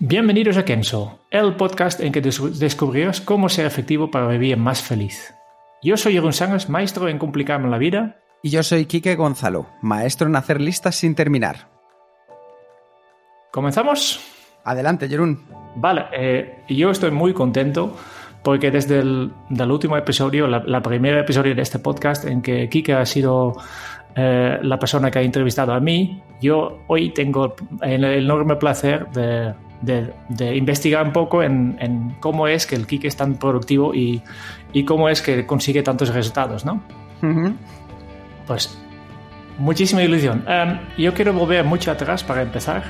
Bienvenidos a Kenso, el podcast en que des- descubrirás cómo ser efectivo para vivir más feliz. Yo soy Jeroen Sangers, maestro en complicarme la vida. Y yo soy Quique Gonzalo, maestro en hacer listas sin terminar. ¿Comenzamos? Adelante, Jerún. Vale, eh, yo estoy muy contento porque desde el del último episodio, la, la primera episodio de este podcast en que Kike ha sido eh, la persona que ha entrevistado a mí, yo hoy tengo el enorme placer de, de- de investigar un poco en, en cómo es que el Kike es tan productivo y, y cómo es que consigue tantos resultados, ¿no? Pues muchísima ilusión. Em, yo quiero volver mucho atrás para empezar.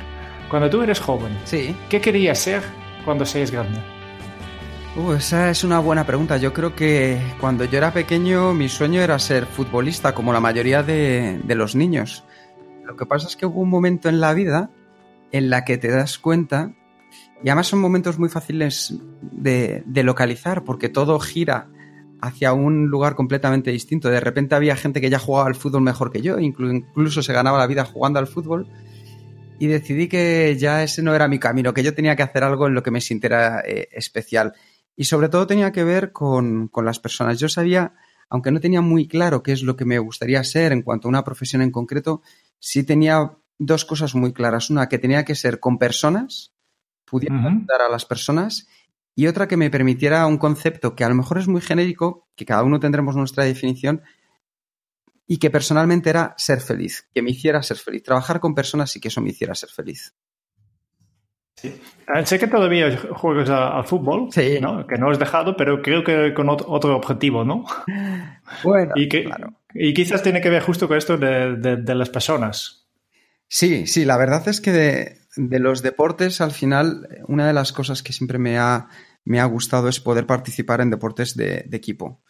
Cuando tú eres joven, Sí. ¿qué querías ser cuando seas grande? Uh, esa es una buena pregunta. Yo creo que cuando yo era pequeño mi sueño era ser futbolista, como la mayoría de, de los niños. Lo que pasa es que hubo un momento en la vida en la que te das cuenta, y además son momentos muy fáciles de, localizar, porque todo gira hacia un lugar completamente distinto. De repente había gente que ya jugaba al fútbol mejor que yo, inclu- incluso se ganaba la vida jugando al fútbol. Y decidí que ya ese no era mi camino, que yo tenía que hacer algo en lo que me sintiera eh, especial. Y sobre todo tenía que ver con, con las personas. Yo sabía, aunque no tenía muy claro qué es lo que me gustaría ser en cuanto a una profesión en concreto, sí tenía dos cosas muy claras. Una, que tenía que ser con personas, pudiera ayudar a las personas, y otra que me permitiera un concepto que a lo mejor es muy genérico, que cada uno tendremos nuestra definición, y que personalmente era ser feliz, que me hiciera ser feliz. Trabajar con personas y que eso me hiciera ser feliz. Eh, sé que todavía juegas al fútbol, Sí. ¿no? que no has dejado, pero creo que con ot- otro objetivo, ¿no? Bueno, Y, que, claro. y quizás tiene que ver justo con esto de, de- de las personas. Sí, sí, la verdad es que de, de los deportes, al final, una de las cosas que siempre me ha, me ha gustado es poder participar en deportes de, equipo.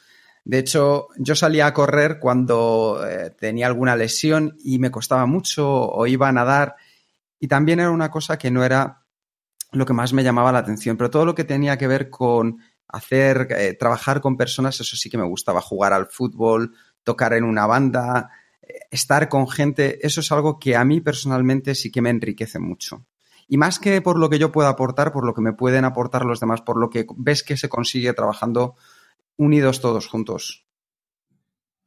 De hecho, yo salía a correr cuando eh, tenía alguna lesión y me costaba mucho o iba a nadar y también era una cosa que no era lo que más me llamaba la atención, pero todo lo que tenía que ver con hacer, eh, trabajar con personas, eso sí que me gustaba, jugar al fútbol, tocar en una banda, estar con gente, eso es algo que a mí personalmente sí que me enriquece mucho. Y más que por lo que yo pueda aportar, por lo que me pueden aportar los demás, por lo que ves que se consigue trabajando unidos todos juntos.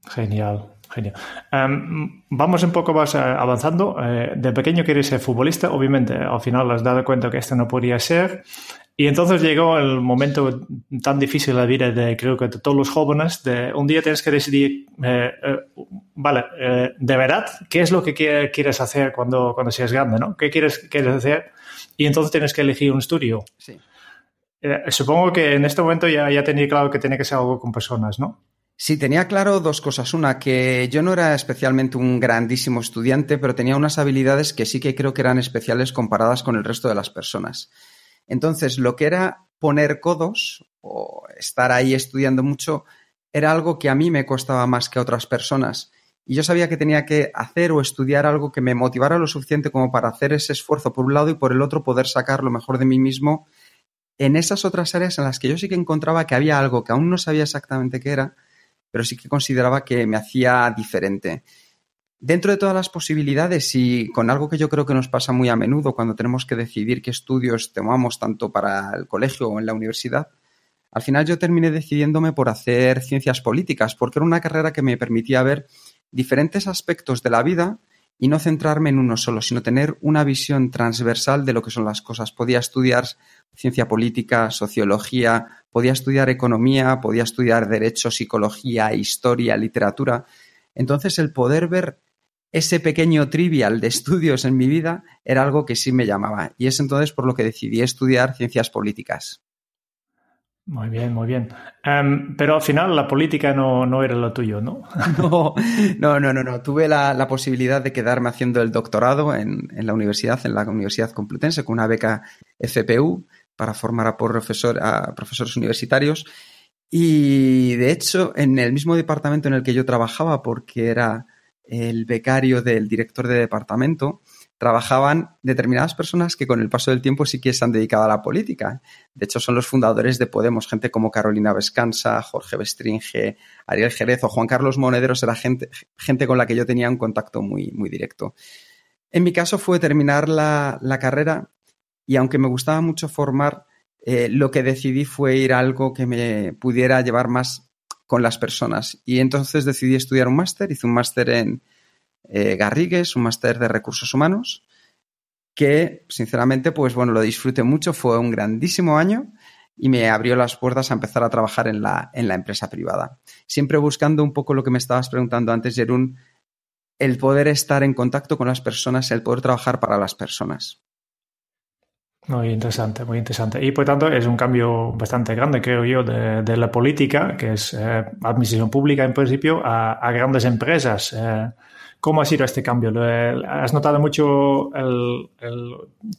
Genial, genial. Em, vamos un poco más eh, avanzando. Eh, de pequeño querías ser futbolista, obviamente al final has dado cuenta que esto no podía ser. Y entonces llegó el momento tan difícil de la vida de creo que de todos los jóvenes, de un día tienes que decidir, eh, eh, vale, eh, de verdad, ¿qué es lo que quie- quieres hacer cuando, cuando seas grande? ¿no? ¿Qué quieres, quieres hacer? Y entonces tienes que elegir un estudio. Sí. Eh, supongo que en este momento ya, ya tenía claro que tiene que ser algo con personas, ¿no? Sí, tenía claro dos cosas. Una, que yo no era especialmente un grandísimo estudiante, pero tenía unas habilidades que sí que creo que eran especiales comparadas con el resto de las personas. Entonces, lo que era poner codos o estar ahí estudiando mucho era algo que a mí me costaba más que a otras personas. Y yo sabía que tenía que hacer o estudiar algo que me motivara lo suficiente como para hacer ese esfuerzo por un lado y por el otro poder sacar lo mejor de mí mismo en esas otras áreas en las que yo sí que encontraba que había algo que aún no sabía exactamente qué era, pero sí que consideraba que me hacía diferente. Dentro de todas las posibilidades y con algo que yo creo que nos pasa muy a menudo cuando tenemos que decidir qué estudios tomamos tanto para el colegio o en la universidad, al final yo terminé decidiéndome por hacer ciencias políticas, porque era una carrera que me permitía ver diferentes aspectos de la vida y no centrarme en uno solo, sino tener una visión transversal de lo que son las cosas. Podía estudiar ciencia política, sociología, podía estudiar economía, podía estudiar derecho, psicología, historia, literatura. Entonces el poder ver ese pequeño trivial de estudios en mi vida era algo que sí me llamaba y es entonces por lo que decidí estudiar ciencias políticas. Muy bien, muy bien. Em, pero al final la política no, no, era lo tuyo, ¿no? no, no, no, no. Tuve la, la, posibilidad de quedarme haciendo el doctorado en, en, la universidad, en la Universidad Complutense, con una beca FPU para formar a, profesor, a profesores universitarios. Y de hecho, en el mismo departamento en el que yo trabajaba, porque era el becario del director de departamento, trabajaban determinadas personas que con el paso del tiempo sí que se han dedicado a la política. De hecho, son los fundadores de Podemos, gente como Carolina Vescanza, Jorge Bestringe, Ariel Jerez o Juan Carlos Monederos, era gente, gente con la que yo tenía un contacto muy, muy directo. En mi caso fue terminar la, la carrera y aunque me gustaba mucho formar, eh, lo que decidí fue ir a algo que me pudiera llevar más con las personas. Y entonces decidí estudiar un máster, hice un máster en, eh, Garrigues, un máster de recursos humanos, que sinceramente, pues bueno, lo disfruté mucho, fue un grandísimo año y me abrió las puertas a empezar a trabajar en la, en la empresa privada. Siempre buscando un poco lo que me estabas preguntando antes, Jerún, el poder estar en contacto con las personas, el poder trabajar para las personas. Muy interesante, muy interesante. Y por tanto es un cambio bastante grande, creo yo, de, la política, que es eh, administración pública en principio, a, grandes empresas. Eh, ¿Cómo ha sido este cambio? ¿Has notado mucho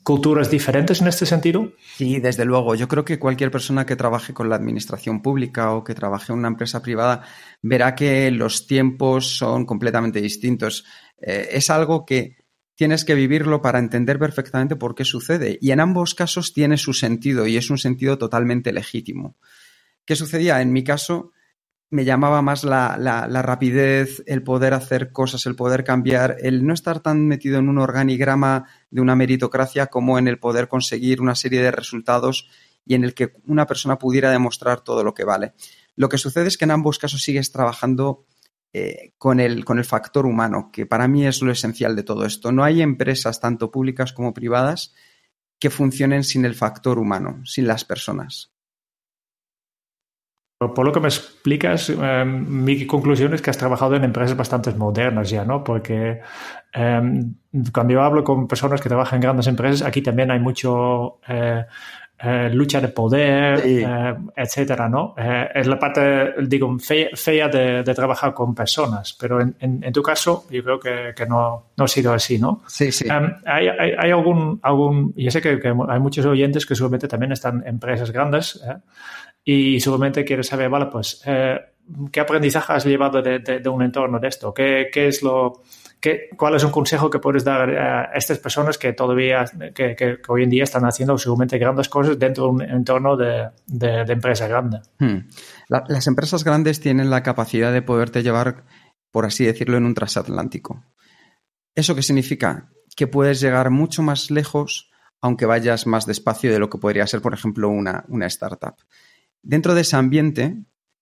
culturas diferentes en este sentido? Sí, desde luego. Yo creo que cualquier persona que trabaje con la administración pública o que trabaje en una empresa privada verá que los tiempos son completamente distintos. Eh, es algo que tienes que vivirlo para entender perfectamente por qué sucede. Y en ambos casos tiene su sentido y es un sentido totalmente legítimo. ¿Qué sucedía? En mi caso, me llamaba más la, la, rapidez, el poder hacer cosas, el poder cambiar, el no estar tan metido en un organigrama de una meritocracia como en el poder conseguir una serie de resultados y en el que una persona pudiera demostrar todo lo que vale. Lo que sucede es que en ambos casos sigues trabajando eh, con, el, con el factor humano, que para mí es lo esencial de todo esto. No hay empresas, tanto públicas como privadas, que funcionen sin el factor humano, sin las personas. Por lo que me explicas, em, mi conclusión es que has trabajado en empresas bastante modernas ya, ¿no? Porque em, cuando yo hablo con personas que trabajan en grandes empresas, aquí también hay mucho eh, eh, lucha de poder, eh, etcétera, ¿no? es la parte, digo, fea, de, trabajar con personas, pero en, tu caso yo creo que, no, no, ha sido así, ¿no? Sí, sí. Em, hay, hay, algún, algún, yo sé que, que, hay muchos oyentes que seguramente también están en empresas grandes, y seguramente quieres saber, vale, pues, eh, ¿qué aprendizaje has llevado de, un entorno de esto? ¿Qué, es lo, ¿Cuál es un consejo que puedes dar a estas personas que todavía, que, hoy en día están haciendo seguramente grandes cosas dentro de un entorno de, empresa grande? Hmm. las empresas grandes tienen la capacidad de poderte llevar, por así decirlo, en un transatlántico. ¿Eso qué significa? Que puedes llegar mucho más lejos aunque vayas más despacio de lo que podría ser, por ejemplo, una, una startup. Dentro de ese ambiente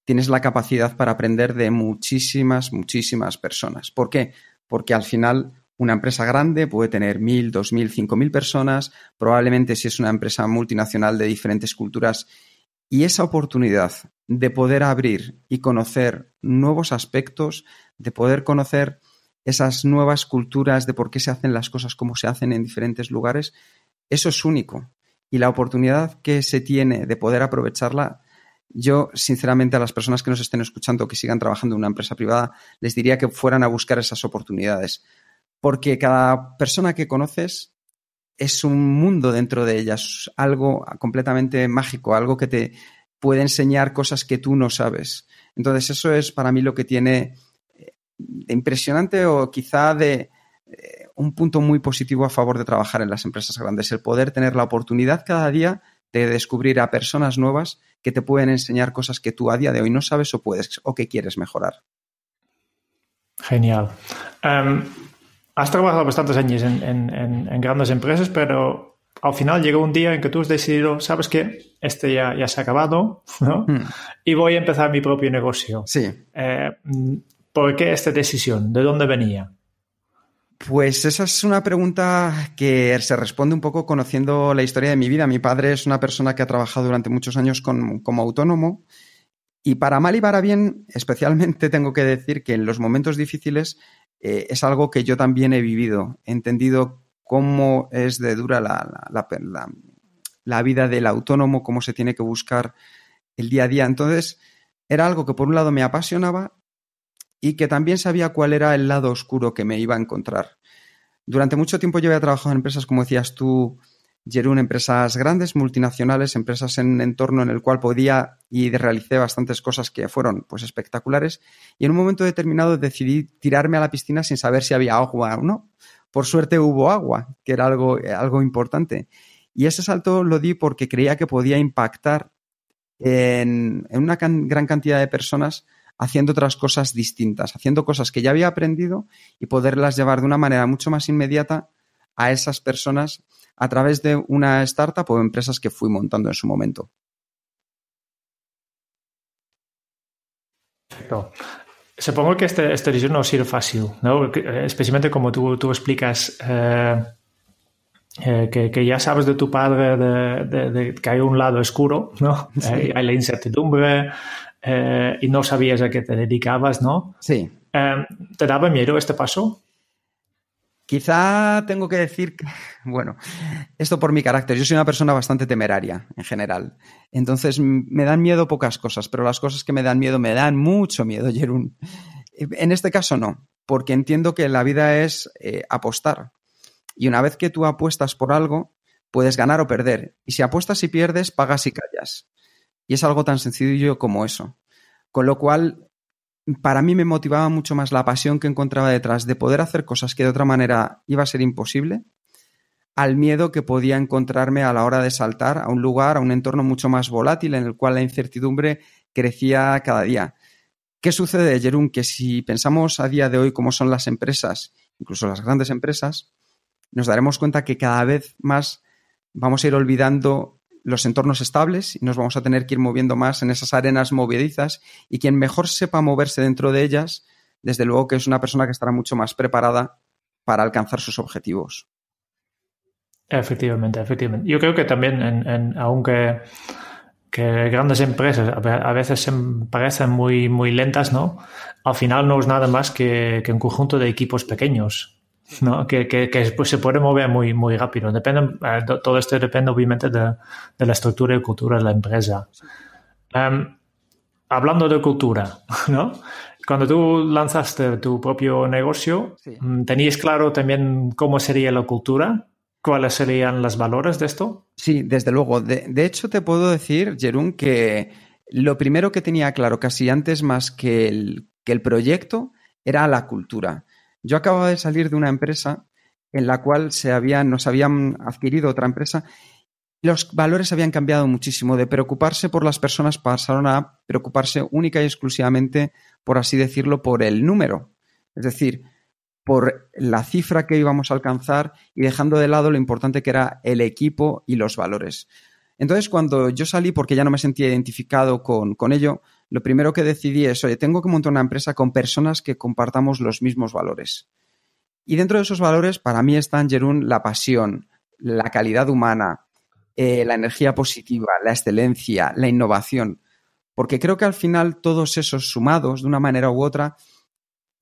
tienes la capacidad para aprender de muchísimas, muchísimas personas. ¿Por qué? Porque al final una empresa grande puede tener mil, dos mil, cinco mil personas, probablemente si es una empresa multinacional de diferentes culturas. Y esa oportunidad de poder abrir y conocer nuevos aspectos, de poder conocer esas nuevas culturas, de por qué se hacen las cosas como se hacen en diferentes lugares, eso es único. Y la oportunidad que se tiene de poder aprovecharla yo, sinceramente, a las personas que nos estén escuchando que sigan trabajando en una empresa privada, les diría que fueran a buscar esas oportunidades. Porque cada persona que conoces es un mundo dentro de ellas, algo completamente mágico, algo que te puede enseñar cosas que tú no sabes. Entonces, eso es para mí lo que tiene eh, de impresionante o quizá de eh, un punto muy positivo a favor de trabajar en las empresas grandes, el poder tener la oportunidad cada día de descubrir a personas nuevas que te pueden enseñar cosas que tú a día de hoy no sabes o puedes o que quieres mejorar. Genial. Em, has trabajado bastantes años en, grandes empresas, pero al final llegó un día en que tú has decidido, sabes que este ya, ya se ha acabado, ¿no? Hmm. Y voy a empezar mi propio negocio. Sí. Eh, ¿Por qué esta decisión? ¿De dónde venía? Pues esa es una pregunta que se responde un poco conociendo la historia de mi vida. Mi padre es una persona que ha trabajado durante muchos años como autónomo y para mal y para bien, especialmente tengo que decir que en los momentos difíciles eh, es algo que yo también he vivido. He entendido cómo es de dura la, la, vida del autónomo, cómo se tiene que buscar el día a día. Entonces, era algo que por un lado me apasionaba y que también sabía cuál era el lado oscuro que me iba a encontrar. Durante mucho tiempo yo había trabajado en empresas, como decías tú, Jerún, empresas grandes, multinacionales, empresas en un entorno en el cual podía y realicé bastantes cosas que fueron pues espectaculares. Y en un momento determinado decidí tirarme a la piscina sin saber si había agua o no. Por suerte hubo agua, que era algo, algo importante. Y ese salto lo di porque creía que podía impactar en, una gran cantidad de personas haciendo otras cosas distintas, haciendo cosas que ya había aprendido y poderlas llevar de una manera mucho más inmediata a esas personas a través de una startup o empresas que fui montando en su momento. Perfecto. Supongo que este, este no ha sido fácil, ¿no? Eh, especialmente como tú, tú explicas eh, eh, que, ya sabes de tu padre de, que hay un lado oscuro, ¿no? Hay, hay, la incertidumbre, eh, y no sabías a qué te dedicabas, ¿no? Sí. Eh, ¿Te daba miedo este paso? Quizá tengo que decir, que, bueno, esto por mi carácter, yo soy una persona bastante temeraria en general. Entonces me dan miedo pocas cosas, pero las cosas que me dan miedo me dan mucho miedo, Jerún. En este caso no, porque entiendo que la vida es eh, apostar. Y una vez que tú apuestas por algo, puedes ganar o perder. Y si apuestas y pierdes, pagas y callas. Y es algo tan sencillo como eso. Con lo cual, para mí me motivaba mucho más la pasión que encontraba detrás de poder hacer cosas que de otra manera iba a ser imposible, al miedo que podía encontrarme a la hora de saltar a un lugar, a un entorno mucho más volátil en el cual la incertidumbre crecía cada día. ¿Qué sucede, Jerún? Que si pensamos a día de hoy cómo son las empresas, incluso las grandes empresas, nos daremos cuenta que cada vez más vamos a ir olvidando los entornos estables y nos vamos a tener que ir moviendo más en esas arenas movedizas y quien mejor sepa moverse dentro de ellas, desde luego que es una persona que estará mucho más preparada para alcanzar sus objetivos. Efectivamente, efectivamente. Yo creo que también, en, aunque que grandes empresas a veces se parecen muy, muy lentas, ¿no? Al final no es nada más que un conjunto de equipos pequeños ¿no? que, que, que pues, se puede mover muy, muy rápido. Depende, eh, todo esto depende obviamente de, de, la estructura y cultura de la empresa. Um, hablando de cultura, ¿no? Cuando tú lanzaste tu propio negocio, sí. Mm, ¿tenías claro también cómo sería la cultura? ¿Cuáles serían los valores de esto? Sí, desde luego. De, de hecho, te puedo decir, Jerún, que lo primero que tenía claro casi antes más que el, que el proyecto era la cultura. Yo acababa de salir de una empresa en la cual se habían, nos habían adquirido otra empresa. Los valores habían cambiado muchísimo. De preocuparse por las personas pasaron a preocuparse única y exclusivamente, por así decirlo, por el número. Es decir, por la cifra que íbamos a alcanzar y dejando de lado lo importante que era el equipo y los valores. Entonces, cuando yo salí, porque ya no me sentía identificado con, con ello, lo primero que decidí es, oye, tengo que montar una empresa con personas que compartamos los mismos valores. Y dentro de esos valores, para mí están, Jerún, la pasión, la calidad humana, eh, la energía positiva, la excelencia, la innovación. Porque creo que al final todos esos sumados, de una manera u otra,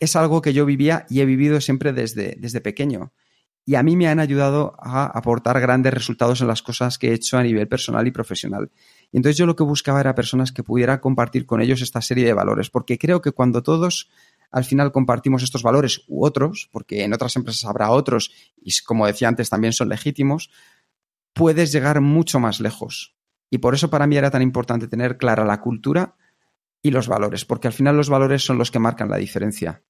es algo que yo vivía y he vivido siempre desde, desde pequeño y a mí me han ayudado a aportar grandes resultados en las cosas que he hecho a nivel personal y profesional. Y entonces yo lo que buscaba era personas que pudiera compartir con ellos esta serie de valores, porque creo que cuando todos al final compartimos estos valores u otros, porque en otras empresas habrá otros y como decía antes también son legítimos, puedes llegar mucho más lejos. Y por eso para mí era tan importante tener clara la cultura y los valores, porque al final los valores son los que marcan la diferencia.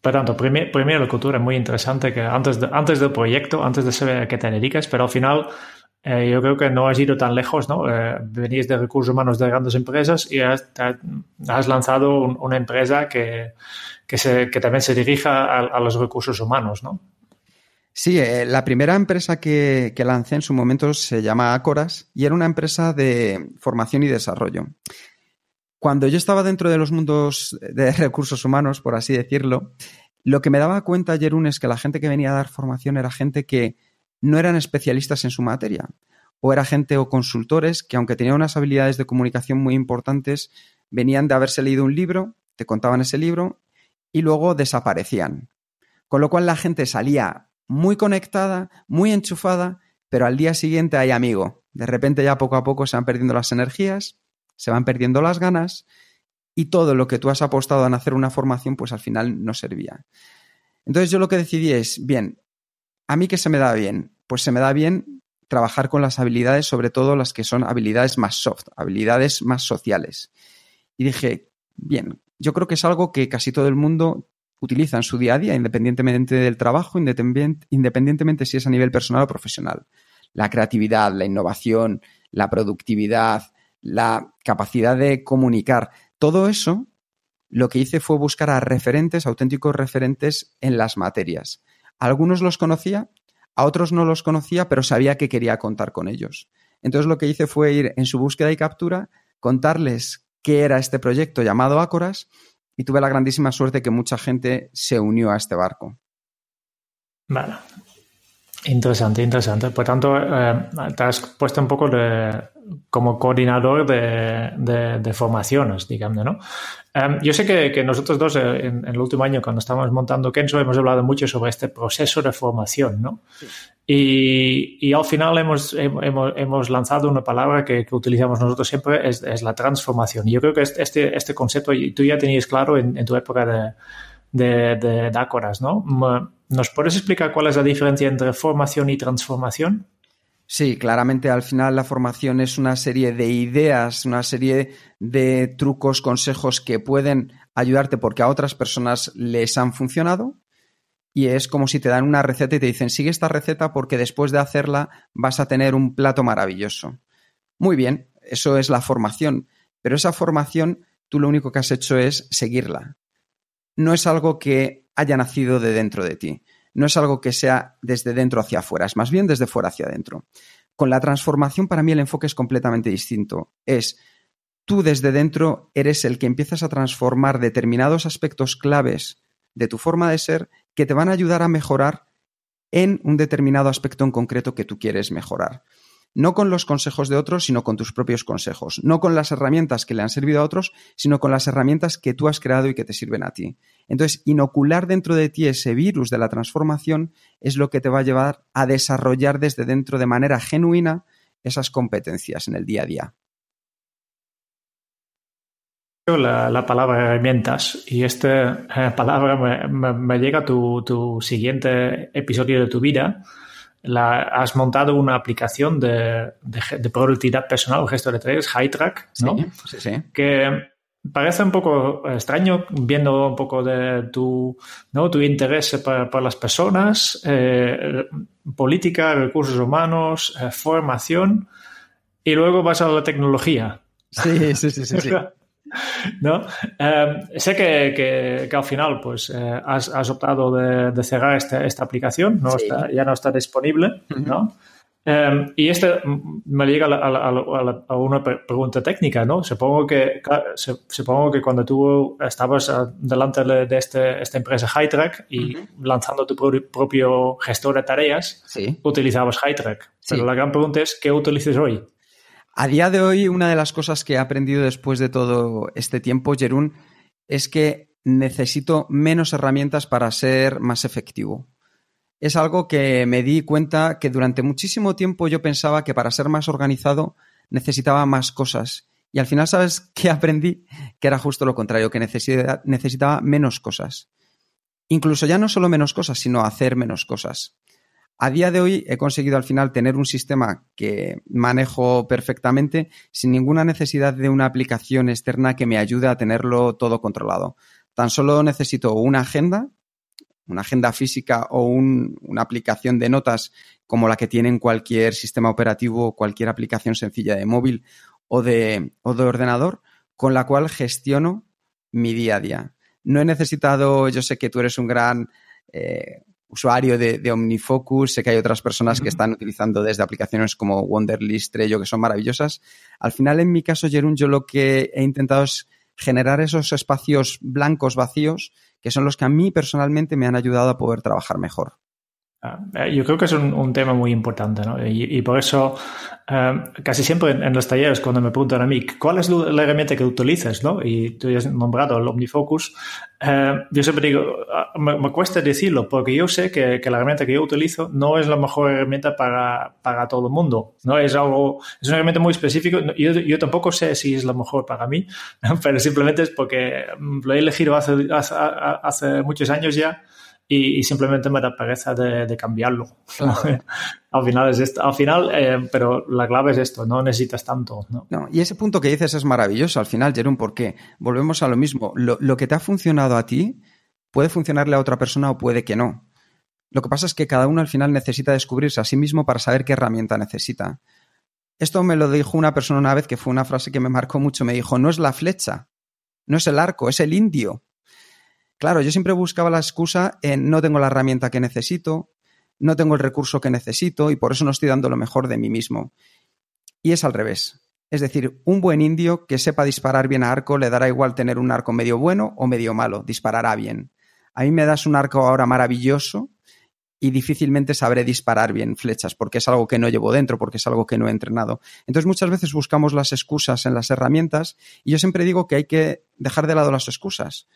Por tanto, primero la cultura es muy interesante que antes, antes del proyecto, antes de saber a qué te dedicas, pero al final eh, yo creo que no has ido tan lejos, ¿no? Eh, venís de recursos humanos de grandes empresas y has, lanzado una empresa que, que, también se dirija a, a, los recursos humanos, ¿no? Sí, eh, la primera empresa que, que lancé en su momento se llama Acoras y era una empresa de formación y desarrollo. Cuando yo estaba dentro de los mundos de recursos humanos, por así decirlo, lo que me daba cuenta, Jerún, es que la gente que venía a dar formación era gente que no eran especialistas en su materia, o era gente o consultores que, aunque tenían unas habilidades de comunicación muy importantes, venían de haberse leído un libro, te contaban ese libro y luego desaparecían. Con lo cual la gente salía muy conectada, muy enchufada, pero al día siguiente hay amigo. De repente ya poco a poco se van perdiendo las energías, se van perdiendo las ganas y todo lo que tú has apostado en hacer una formación, pues al final no servía. Entonces yo lo que decidí es, bien, ¿a mí qué se me da bien? Pues se me da bien trabajar con las habilidades, sobre todo las que son habilidades más soft, habilidades más sociales. Y dije, bien, yo creo que es algo que casi todo el mundo utiliza en su día a día, independientemente del trabajo, independientemente si es a nivel personal o profesional. La creatividad, la innovación, la productividad, la capacidad de comunicar, todo eso lo que hice fue buscar a referentes, auténticos referentes en las materias. algunos los conocía, a otros no los conocía, pero sabía que quería contar con ellos. Entonces lo que hice fue ir en su búsqueda y captura, contarles qué era este proyecto llamado Ácoras y tuve la grandísima suerte que mucha gente se unió a este barco. Vale. Interesante, interesante. Por tanto, eh, te has puesto un poco de, como coordinador de, de, formaciones, digamos, ¿no? Em, yo sé que, nosotros dos eh, en, el último año, cuando estábamos montando Kenzo, hemos hablado mucho sobre este proceso de formación, ¿no? Y, y, al final hemos, hemos, hemos, lanzado una palabra que, que utilizamos nosotros siempre, es, es, la transformación. Y yo creo que este, este concepto tú ya tenías claro en, en tu época de de, de Dácoras, ¿no? ¿Nos puedes explicar cuál es la diferencia entre formación y transformación? Sí, claramente al final la formación es una serie de ideas, una serie de trucos, consejos que pueden ayudarte porque a otras personas les han funcionado. Y es como si te dan una receta y te dicen, sigue esta receta porque después de hacerla vas a tener un plato maravilloso. Muy bien, eso es la formación. Pero esa formación tú lo único que has hecho es seguirla no es algo que haya nacido de dentro de ti, no es algo que sea desde dentro hacia afuera, es más bien desde fuera hacia adentro. Con la transformación para mí el enfoque es completamente distinto. Es tú desde dentro eres el que empiezas a transformar determinados aspectos claves de tu forma de ser que te van a ayudar a mejorar en un determinado aspecto en concreto que tú quieres mejorar no con los consejos de otros, sino con tus propios consejos, no con las herramientas que le han servido a otros, sino con las herramientas que tú has creado y que te sirven a ti. Entonces, inocular dentro de ti ese virus de la transformación es lo que te va a llevar a desarrollar desde dentro de manera genuina esas competencias en el día a día. La, palabra herramientas y esta eh, palabra me, llega a tu siguiente episodio de tu vida, la, has montado una aplicación de, de, productividad personal o gesto de tareas, HighTrack, ¿no? Sí, sí, Que parece un poco extraño viendo un poco de tu, ¿no? tu interés por, las personas, eh, política, recursos humanos, eh, formación, y luego vas a la tecnología. Sí, sí, sí, sí. ¿no? Em, sé que, al final pues, eh, has, optado de, cerrar esta, esta aplicación, no está, ya no está disponible, ¿no? Em, y este me llega a, una pregunta técnica, ¿no? Supongo que, supongo que cuando tú estabas delante de este, esta empresa HighTrack y lanzando tu propio gestor de tareas, utilizabas HighTrack. Pero la gran pregunta es, ¿qué utilizas hoy? A día de hoy, una de las cosas que he aprendido después de todo este tiempo, Jerún, es que necesito menos herramientas para ser más efectivo. Es algo que me di cuenta que durante muchísimo tiempo yo pensaba que para ser más organizado necesitaba más cosas. Y al final, ¿sabes qué aprendí? Que era justo lo contrario, que necesitaba menos cosas. Incluso ya no solo menos cosas, sino hacer menos cosas. A día de hoy he conseguido al final tener un sistema que manejo perfectamente sin ninguna necesidad de una aplicación externa que me ayude a tenerlo todo controlado. Tan solo necesito una agenda, una agenda física o una aplicación de notas como la que tiene cualquier sistema operativo o cualquier aplicación sencilla de móvil o de, de ordenador con la cual gestiono mi día a día. No he necesitado, yo sé que tú eres un gran eh, usuario de, OmniFocus, sé que hay otras personas que están utilizando desde aplicaciones como Wonderlist, Trello, que son maravillosas. Al final, en mi caso, Jerún, yo lo que he intentado es generar esos espacios blancos vacíos que son los que a mí personalmente me han ayudado a poder trabajar mejor. Ah, eh, yo creo que es un, tema muy importante, ¿no? Y, por eso, eh, casi siempre en, los talleres, cuando me preguntan a mí, ¿cuál es la herramienta que utilizas, no? Y tú has nombrado el OmniFocus, eh, yo siempre digo, ah, me, cuesta decirlo, porque yo sé que, la herramienta que yo utilizo no es la mejor herramienta para, para todo el mundo, ¿no? Es algo, es una herramienta muy específica, yo, yo tampoco sé si es la mejor para mí, pero simplemente es porque lo he elegido hace, hace, hace muchos años ya y, simplemente me da pereza de, cambiarlo. al final es esto, al final, eh, pero la clave es esto, no necesitas tanto. ¿no? y ese punto que dices es maravilloso al final, Jerón, porque volvemos a lo mismo. Lo, lo que te ha funcionado a ti puede funcionarle a otra persona o puede que no. Lo que pasa es que cada uno al final necesita descubrirse a sí mismo para saber qué herramienta necesita. Esto me lo dijo una persona una vez que fue una frase que me marcó mucho. Me dijo, no es la flecha, no es el arco, es el indio. Claro, yo siempre buscaba la excusa en no tengo la herramienta que necesito, no tengo el recurso que necesito y por eso no estoy dando lo mejor de mí mismo. Y es al revés. Es decir, un buen indio que sepa disparar bien a arco le dará igual tener un arco medio bueno o medio malo, disparará bien. A mí me das un arco ahora maravilloso y difícilmente sabré disparar bien flechas porque es algo que no llevo dentro, porque es algo que no he entrenado. Entonces muchas veces buscamos las excusas en las herramientas y yo siempre digo que hay que dejar de lado las excusas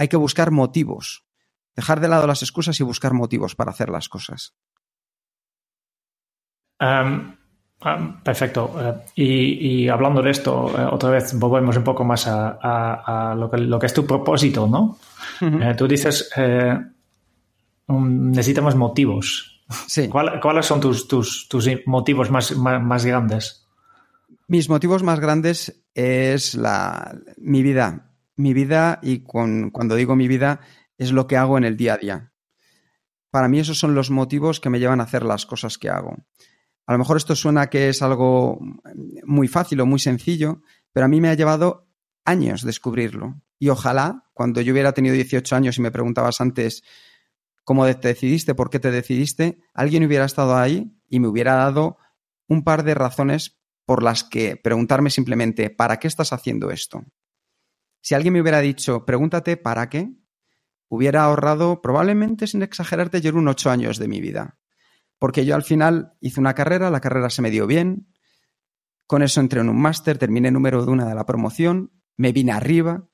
hay que buscar motivos, dejar de lado las excusas y buscar motivos para hacer las cosas. Em, em, perfecto. Eh, y, hablando de esto, eh, otra vez volvemos un poco más a, lo, que, es tu propósito, ¿no? Eh, tú dices, necesitamos motivos. Sí. ¿Cuáles son tus, tus, motivos más, más, grandes? Mis motivos más grandes es la, mi vida, mi vida y cuando digo mi vida es lo que hago en el día a día. Para mí esos son los motivos que me llevan a hacer las cosas que hago. A lo mejor esto suena que es algo muy fácil o muy sencillo, pero a mí me ha llevado años descubrirlo. Y ojalá, cuando yo hubiera tenido 18 años y me preguntabas antes cómo te decidiste, por qué te decidiste, alguien hubiera estado ahí y me hubiera dado un par de razones por las que preguntarme simplemente, ¿para qué estás haciendo esto? Si alguien me hubiera dicho, pregúntate para qué, hubiera ahorrado probablemente, sin exagerarte, yo un ocho años de mi vida. Porque yo al final hice una carrera, la carrera se me dio bien, con eso entré en un máster, terminé número de una de la promoción, me vine arriba,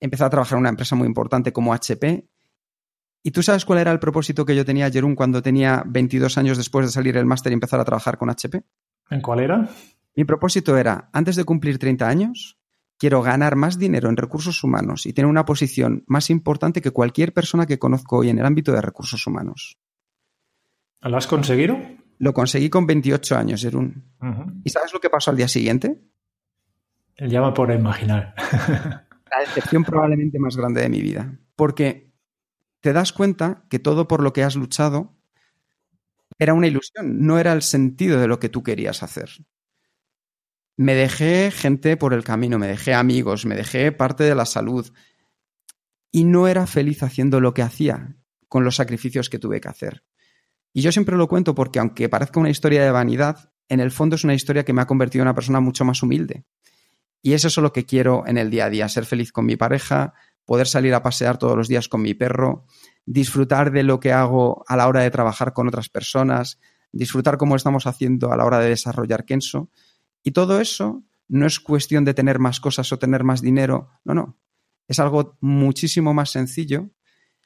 empecé a trabajar en una empresa muy importante como HP. ¿Y tú sabes cuál era el propósito que yo tenía, Jerún, cuando tenía 22 años después de salir del máster y empezar a trabajar con HP? ¿En cuál era? Mi propósito era, antes de cumplir 30 años, quiero ganar más dinero en recursos humanos y tener una posición más importante que cualquier persona que conozco hoy en el ámbito de recursos humanos. ¿Lo has conseguido? Lo conseguí con 28 años, Jerún. ¿Y sabes lo que pasó al día siguiente? Ya me puedo imaginar. La decepción probablemente más grande de mi vida. Porque te das cuenta que todo por lo que has luchado era una ilusión, no era el sentido de lo que tú querías hacer me dejé gente por el camino, me dejé amigos, me dejé parte de la salud y no era feliz haciendo lo que hacía con los sacrificios que tuve que hacer. Y yo siempre lo cuento porque aunque parezca una historia de vanidad, en el fondo es una historia que me ha convertido en una persona mucho más humilde. Y eso es lo que quiero en el día a día, ser feliz con mi pareja, poder salir a pasear todos los días con mi perro, disfrutar de lo que hago a la hora de trabajar con otras personas, disfrutar como estamos haciendo a la hora de desarrollar Kenso y todo eso no es cuestión de tener más cosas o tener más dinero, no, no. Es algo muchísimo más sencillo.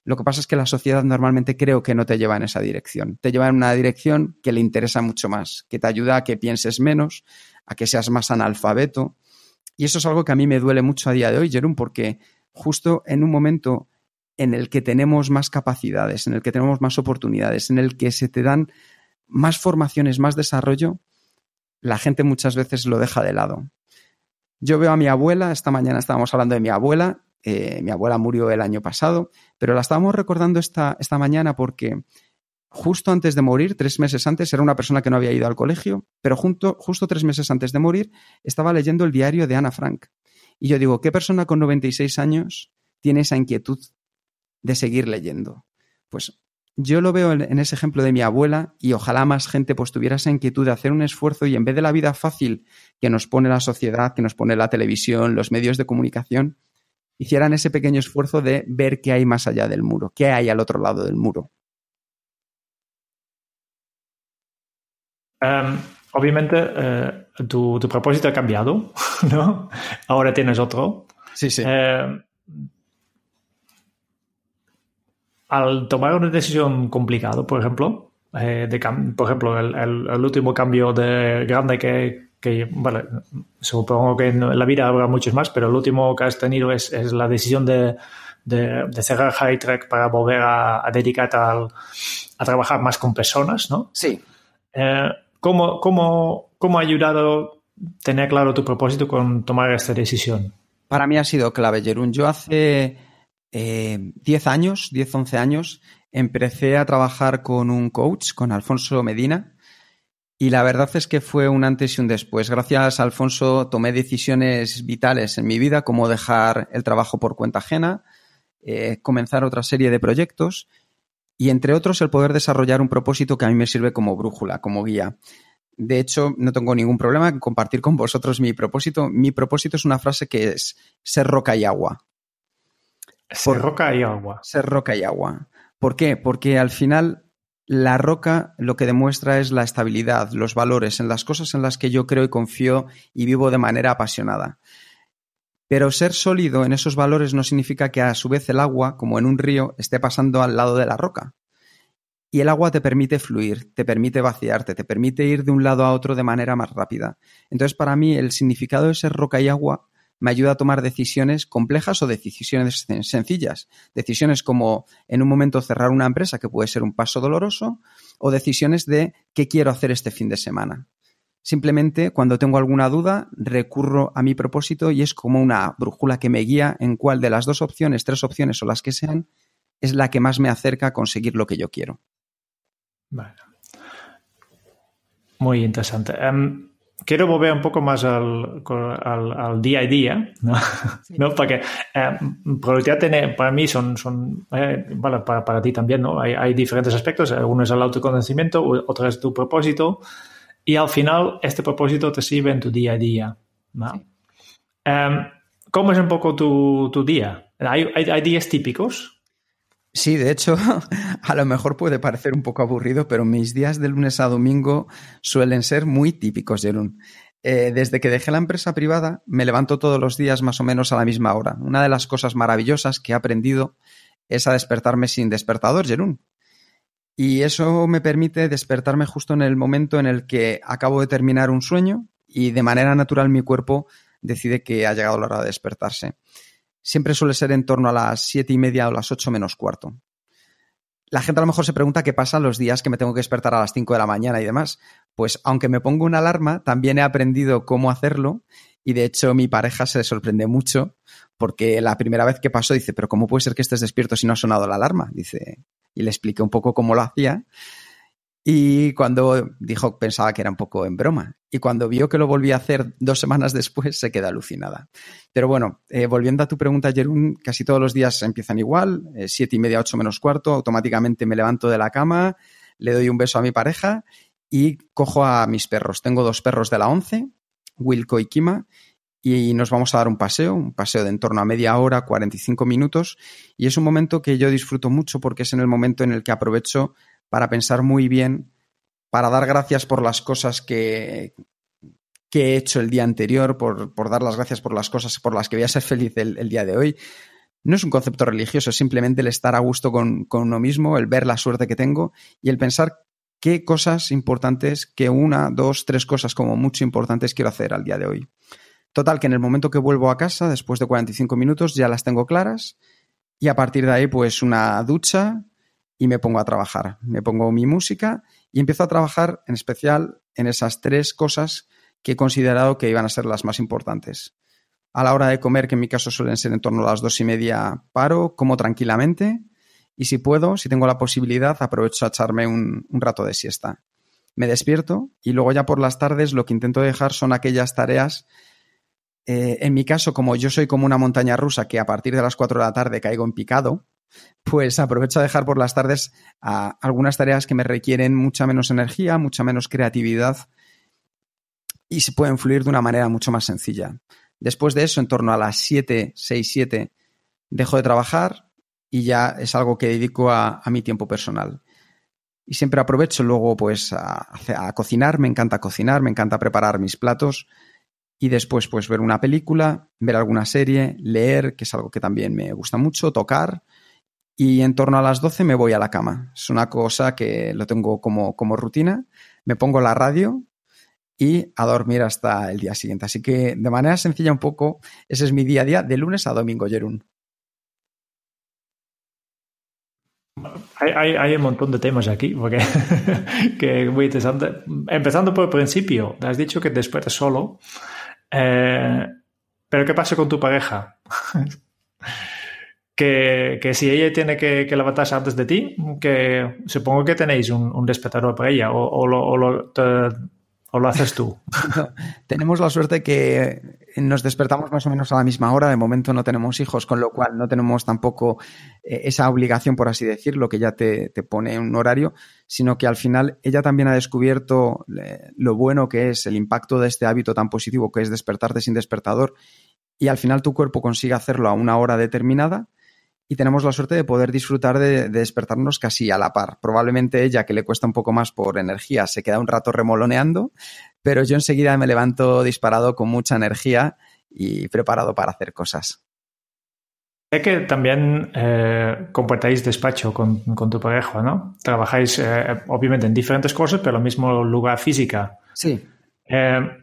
Lo que pasa es que la sociedad normalmente creo que no te lleva en esa dirección. Te lleva en una dirección que le interesa mucho más, que te ayuda a que pienses menos, a que seas más analfabeto. Y eso es algo que a mí me duele mucho a día de hoy, Jerón, porque justo en un momento en el que tenemos más capacidades, en el que tenemos más oportunidades, en el que se te dan más formaciones, más desarrollo, la gente muchas veces lo deja de lado. Yo veo a mi abuela, esta mañana estábamos hablando de mi abuela, eh, mi abuela murió el año pasado, pero la estábamos recordando esta, esta mañana porque justo antes de morir, tres meses antes, era una persona que no había ido al colegio, pero justo tres meses antes de morir estaba leyendo el diario de Ana Frank. Y yo digo, ¿qué persona con 96 años tiene esa inquietud de seguir leyendo? Pues yo lo veo en ese ejemplo de mi abuela y ojalá más gente pues tuviera esa inquietud de hacer un esfuerzo y en vez de la vida fácil que nos pone la sociedad, que nos pone la televisión, los medios de comunicación, hicieran ese pequeño esfuerzo de ver qué hay más allá del muro, qué hay al otro lado del muro. Em, obviamente, eh, tu, propósito ha cambiado, ¿no? Ahora tienes otro. Sí, sí. Em, al tomar una decisión complicada, por ejemplo, eh, de por ejemplo, el, último cambio de grande que, que, vale, supongo que en la vida habrá muchos más, pero el último que has tenido es, es la decisión de, de, cerrar High Track para volver a, a dedicarte a, a, trabajar más con personas, ¿no? Sí. Eh, ¿cómo, cómo, cómo ha ayudado tener claro tu propósito con tomar esta decisión? Para mí ha sido clave, Jerún. Yo hace 10 eh, años, 10, 11 años, empecé a trabajar con un coach, con Alfonso Medina, y la verdad es que fue un antes y un después. Gracias a Alfonso tomé decisiones vitales en mi vida, como dejar el trabajo por cuenta ajena, eh, comenzar otra serie de proyectos y entre otros el poder desarrollar un propósito que a mí me sirve como brújula, como guía. De hecho, no tengo ningún problema en compartir con vosotros mi propósito. Mi propósito es una frase que es ser roca y agua. Ser roca y agua. Ser roca y agua. ¿Por qué? Porque al final la roca lo que demuestra es la estabilidad, los valores, en las cosas en las que yo creo y confío y vivo de manera apasionada. Pero ser sólido en esos valores no significa que a su vez el agua, como en un río, esté pasando al lado de la roca. Y el agua te permite fluir, te permite vaciarte, te permite ir de un lado a otro de manera más rápida. Entonces, para mí, el significado de ser roca y agua me ayuda a tomar decisiones complejas o decisiones sencillas. Decisiones como en un momento cerrar una empresa, que puede ser un paso doloroso, o decisiones de qué quiero hacer este fin de semana. Simplemente cuando tengo alguna duda recurro a mi propósito y es como una brújula que me guía en cuál de las dos opciones, tres opciones o las que sean, es la que más me acerca a conseguir lo que yo quiero. Muy interesante. Em, quiero volver un poco más al, día a día, ¿no? Porque em, productividad para mí son, son eh, para, para, ti también, ¿no? Hay, hay, diferentes aspectos. Uno es el autoconocimiento, otro es tu propósito y al final este propósito te sirve en tu día a día. Em, ¿Cómo es un poco tu, día? ¿Hay, días típicos? Sí, de hecho, a lo mejor puede parecer un poco aburrido, pero mis días de lunes a domingo suelen ser muy típicos, Jerún. Eh, desde que dejé la empresa privada, me levanto todos los días más o menos a la misma hora. Una de las cosas maravillosas que he aprendido es a despertarme sin despertador, Jerún. Y eso me permite despertarme justo en el momento en el que acabo de terminar un sueño y de manera natural mi cuerpo decide que ha llegado la hora de despertarse. Siempre suele ser en torno a las siete y media o las ocho menos cuarto. La gente a lo mejor se pregunta qué pasa los días que me tengo que despertar a las cinco de la mañana y demás. Pues aunque me pongo una alarma, también he aprendido cómo hacerlo y de hecho mi pareja se sorprende mucho porque la primera vez que pasó dice, pero ¿cómo puede ser que estés despierto si no ha sonado la alarma? Dice, y le expliqué un poco cómo lo hacía. Y cuando dijo, pensaba que era un poco en broma. Y cuando vio que lo volví a hacer dos semanas después, se queda alucinada. Pero bueno, eh, volviendo a tu pregunta, Jerún, casi todos los días empiezan igual, eh, siete y media, ocho menos cuarto, automáticamente me levanto de la cama, le doy un beso a mi pareja y cojo a mis perros. Tengo dos perros de la once, Wilco y Kima, y nos vamos a dar un paseo, un paseo de en torno a media hora, 45 minutos, y es un momento que yo disfruto mucho porque es en el momento en el que aprovecho para pensar muy bien, para dar gracias por las cosas que, que he hecho el día anterior, por, dar las gracias por las cosas por las que voy a ser feliz el, día de hoy. No es un concepto religioso, es simplemente el estar a gusto con, con uno mismo, el ver la suerte que tengo y el pensar qué cosas importantes, que una, dos, tres cosas como mucho importantes quiero hacer al día de hoy. Total, que en el momento que vuelvo a casa, después de 45 minutos, ya las tengo claras y a partir de ahí, pues una ducha y me pongo a trabajar. Me pongo mi música y empiezo a trabajar en especial en esas tres cosas que he considerado que iban a ser las más importantes. A la hora de comer, que en mi caso suelen ser en torno a las dos y media, paro, como tranquilamente y si puedo, si tengo la posibilidad, aprovecho a echarme un, un rato de siesta. Me despierto y luego ya por las tardes lo que intento dejar son aquellas tareas eh, en mi caso, como yo soy como una montaña rusa que a partir de las 4 de la tarde caigo en picado, pues aprovecho a dejar por las tardes algunas tareas que me requieren mucha menos energía, mucha menos creatividad y se pueden fluir de una manera mucho más sencilla. Después de eso, en torno a las 7, 6, 7, dejo de trabajar y ya es algo que dedico a mi tiempo personal. y siempre aprovecho luego pues a, a, cocinar, me encanta cocinar, me encanta preparar mis platos y después pues ver una película, ver alguna serie, leer, que es algo que también me gusta mucho, tocar y en torno a las 12 me voy a la cama. Es una cosa que lo tengo como, como rutina, me pongo la radio y a dormir hasta el día siguiente. Así que de manera sencilla un poco, ese es mi día a día de lunes a domingo, Jerún. Hay, hay, un montón de temas aquí, porque que muy interesante. Empezando por el principio, has dicho que después solo, eh, pero ¿qué pasa con tu pareja? que, si ella tiene que, que, levantarse antes de ti, que supongo que tenéis un, despertador para ella, o, lo, ¿O lo haces tú? tenemos la suerte que nos despertamos más o menos a la misma hora. De momento no tenemos hijos, con lo cual no tenemos tampoco eh, esa obligación, por así decirlo, que ya te, te, pone un horario, sino que al final ella también ha descubierto eh, lo bueno que es el impacto de este hábito tan positivo que es despertarte sin despertador y al final tu cuerpo consigue hacerlo a una hora determinada y tenemos la suerte de poder disfrutar de, de, despertarnos casi a la par. Probablemente ella, que le cuesta un poco más por energía, se queda un rato remoloneando, pero yo enseguida me levanto disparado con mucha energía y preparado para hacer cosas. Sé que también eh, compartáis despacho con, con, tu pareja, ¿no? Trabajáis eh, obviamente en diferentes cosas, pero en el mismo lugar física. Sí. Eh,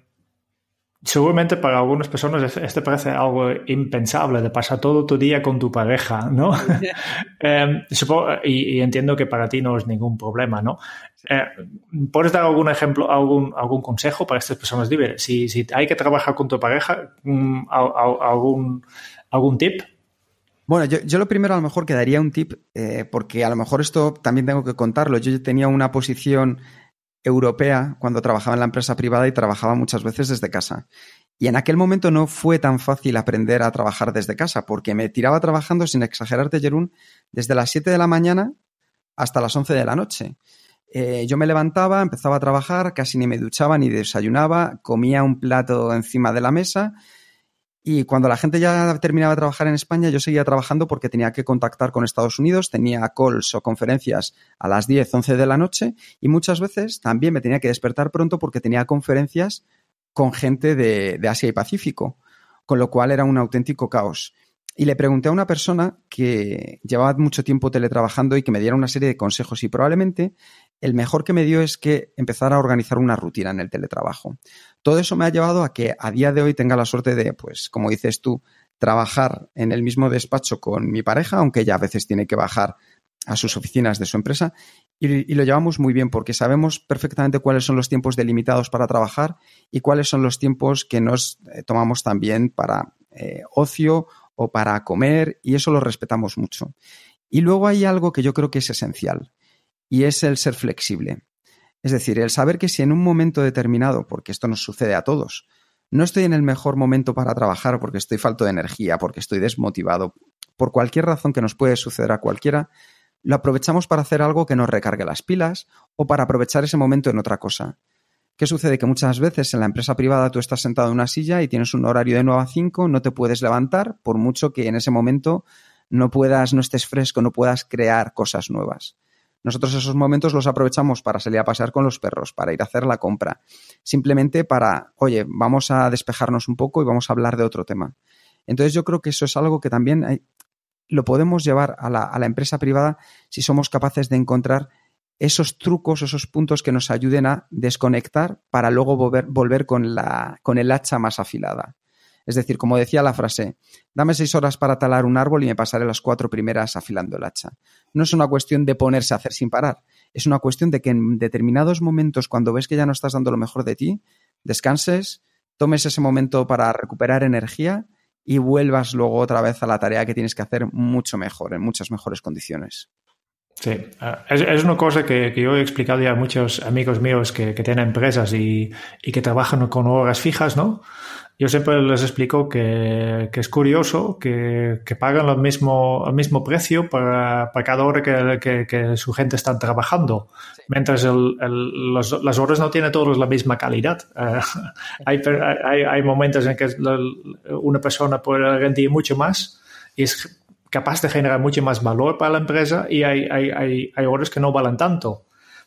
seguramente para algunas personas este parece algo impensable de pasar todo tu día con tu pareja, ¿no? eh, supongo, y, y, entiendo que para ti no es ningún problema, ¿no? Eh, ¿Puedes dar algún ejemplo, algún, algún consejo para estas personas libres? Si, si hay que trabajar con tu pareja, um, algún, algún tip? Bueno, yo, yo, lo primero a lo mejor que daría un tip, eh, porque a lo mejor esto también tengo que contarlo. Yo tenía una posición europea cuando trabajaba en la empresa privada y trabajaba muchas veces desde casa. Y en aquel momento no fue tan fácil aprender a trabajar desde casa, porque me tiraba trabajando, sin exagerarte, Jerún, desde las 7 de la mañana hasta las 11 de la noche. Eh, yo me levantaba, empezaba a trabajar, casi ni me duchaba ni desayunaba, comía un plato encima de la mesa y cuando la gente ya terminaba de trabajar en España, yo seguía trabajando porque tenía que contactar con Estados Unidos, tenía calls o conferencias a las 10, 11 de la noche y muchas veces también me tenía que despertar pronto porque tenía conferencias con gente de, Asia y Pacífico, con lo cual era un auténtico caos. Y le pregunté a una persona que llevaba mucho tiempo teletrabajando y que me diera una serie de consejos y probablemente el mejor que me dio es que empezara a organizar una rutina en el teletrabajo. Todo eso me ha llevado a que a día de hoy tenga la suerte de, pues, como dices tú, trabajar en el mismo despacho con mi pareja, aunque ella a veces tiene que bajar a sus oficinas de su empresa y, lo llevamos muy bien porque sabemos perfectamente cuáles son los tiempos delimitados para trabajar y cuáles son los tiempos que nos eh, tomamos también para eh, ocio o para comer y eso lo respetamos mucho. Y luego hay algo que yo creo que es esencial y es el ser flexible. Es decir, el saber que si en un momento determinado, porque esto nos sucede a todos, no estoy en el mejor momento para trabajar porque estoy falto de energía, porque estoy desmotivado, por cualquier razón que nos puede suceder a cualquiera, lo aprovechamos para hacer algo que nos recargue las pilas o para aprovechar ese momento en otra cosa. ¿Qué sucede? Que muchas veces en la empresa privada tú estás sentado en una silla y tienes un horario de 9 a 5, no te puedes levantar, por mucho que en ese momento no puedas, no estés fresco, no puedas crear cosas nuevas. Nosotros esos momentos los aprovechamos para salir a pasear con los perros, para ir a hacer la compra, simplemente para, oye, vamos a despejarnos un poco y vamos a hablar de otro tema. Entonces yo creo que eso es algo que también lo podemos llevar a la, a la empresa privada si somos capaces de encontrar esos trucos, esos puntos que nos ayuden a desconectar para luego volver, volver con, la, con el hacha más afilada. Es decir, como decía la frase, dame seis horas para talar un árbol y me pasaré las cuatro primeras afilando el hacha. No es una cuestión de ponerse a hacer sin parar, es una cuestión de que en determinados momentos, cuando ves que ya no estás dando lo mejor de ti, descanses, tomes ese momento para recuperar energía y vuelvas luego otra vez a la tarea que tienes que hacer mucho mejor, en muchas mejores condiciones. Sí, uh, es, una cosa que, yo he explicado ya a muchos amigos míos que, que tienen empresas y, y, que trabajan con horas fijas, ¿no? Yo siempre les explico que, que es curioso que, que pagan el mismo, el mismo precio para, para cada hora que, que, su gente está trabajando, sí. mientras el, el, los, las horas no tienen todas la misma calidad. Uh, hay, hay, hay, momentos en que una persona puede rendir mucho más y es capaz de generar mucho más valor para la empresa y hay, hay, hay, hay horas que no valen tanto.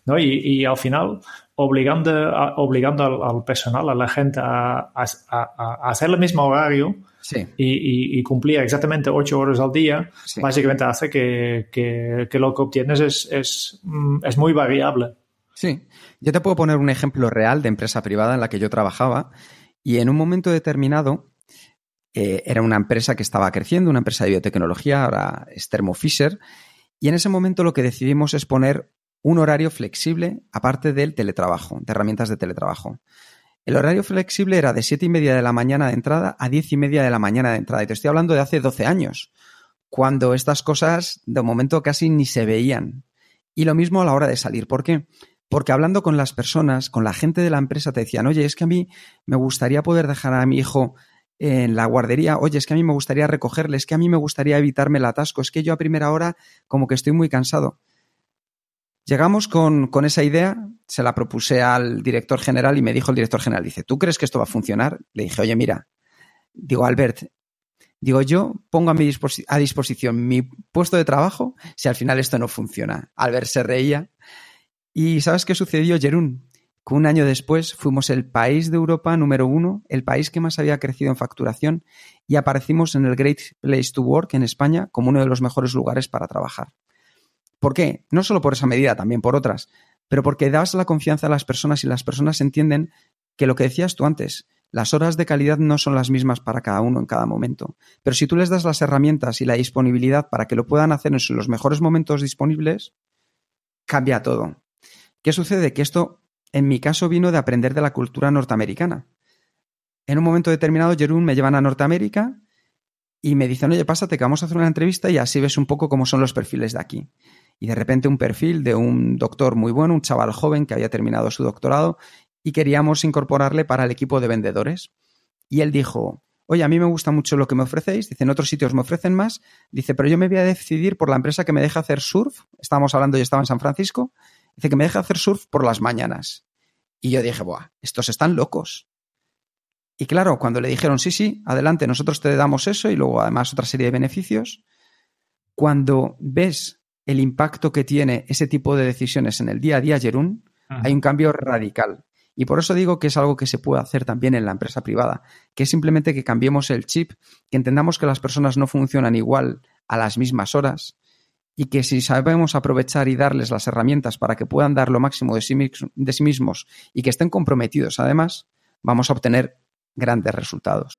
¿No? Y, al final, obligando, obligando al, personal, a la gente a, hacer el mismo horario y, cumplir exactamente ocho horas al día, básicamente hace que, que, lo que obtienes es, es, es muy variable. Sí, yo te puedo poner un ejemplo real de empresa privada en la que yo trabajaba y en un momento determinado eh, era una empresa que estaba creciendo, una empresa de biotecnología, ahora es Thermo Fisher, y en ese momento lo que decidimos es poner un horario flexible aparte del teletrabajo, de herramientas de teletrabajo. El horario flexible era de siete y media de la mañana de entrada a diez y media de la mañana de entrada. Y te estoy hablando de hace 12 años, cuando estas cosas de momento casi ni se veían. Y lo mismo a la hora de salir. ¿Por qué? Porque hablando con las personas, con la gente de la empresa, te decían, oye, es que a mí me gustaría poder dejar a mi hijo en la guardería, oye, es que a mí me gustaría recogerle, es que a mí me gustaría evitarme el atasco, es que yo a primera hora como que estoy muy cansado. Llegamos con, con, esa idea, se la propuse al director general y me dijo el director general, dice, ¿tú crees que esto va a funcionar? Le dije, oye, mira, digo, Albert, digo, yo pongo a, mi a disposición mi puesto de trabajo si al final esto no funciona. Albert se reía. ¿Y sabes qué sucedió, Jerún? un año después fuimos el país de Europa número uno, el país que más había crecido en facturación y aparecimos en el Great Place to Work en España como uno de los mejores lugares para trabajar. ¿Por qué? No solo por esa medida, también por otras, pero porque das la confianza a las personas y las personas entienden que lo que decías tú antes, las horas de calidad no son las mismas para cada uno en cada momento, pero si tú les das las herramientas y la disponibilidad para que lo puedan hacer en los mejores momentos disponibles, cambia todo. ¿Qué sucede? Que esto en mi caso vino de aprender de la cultura norteamericana. En un momento determinado, Jerún me llevan a Norteamérica y me dicen, oye, pásate que vamos a hacer una entrevista y así ves un poco cómo son los perfiles de aquí. Y de repente un perfil de un doctor muy bueno, un chaval joven que había terminado su doctorado y queríamos incorporarle para el equipo de vendedores. Y él dijo, oye, a mí me gusta mucho lo que me ofrecéis, dice, en otros sitios me ofrecen más, dice, pero yo me voy a decidir por la empresa que me deja hacer surf, estábamos hablando, y estaba en San Francisco, Dice que me deja hacer surf por las mañanas. Y yo dije, Buah, estos están locos. Y claro, cuando le dijeron, sí, sí, adelante, nosotros te damos eso y luego además otra serie de beneficios, cuando ves el impacto que tiene ese tipo de decisiones en el día a día, Jerún, hay un cambio radical. Y por eso digo que es algo que se puede hacer también en la empresa privada, que es simplemente que cambiemos el chip, que entendamos que las personas no funcionan igual a las mismas horas, y que si sabemos aprovechar y darles las herramientas para que puedan dar lo máximo de sí, de sí mismos y que estén comprometidos además, vamos a obtener grandes resultados.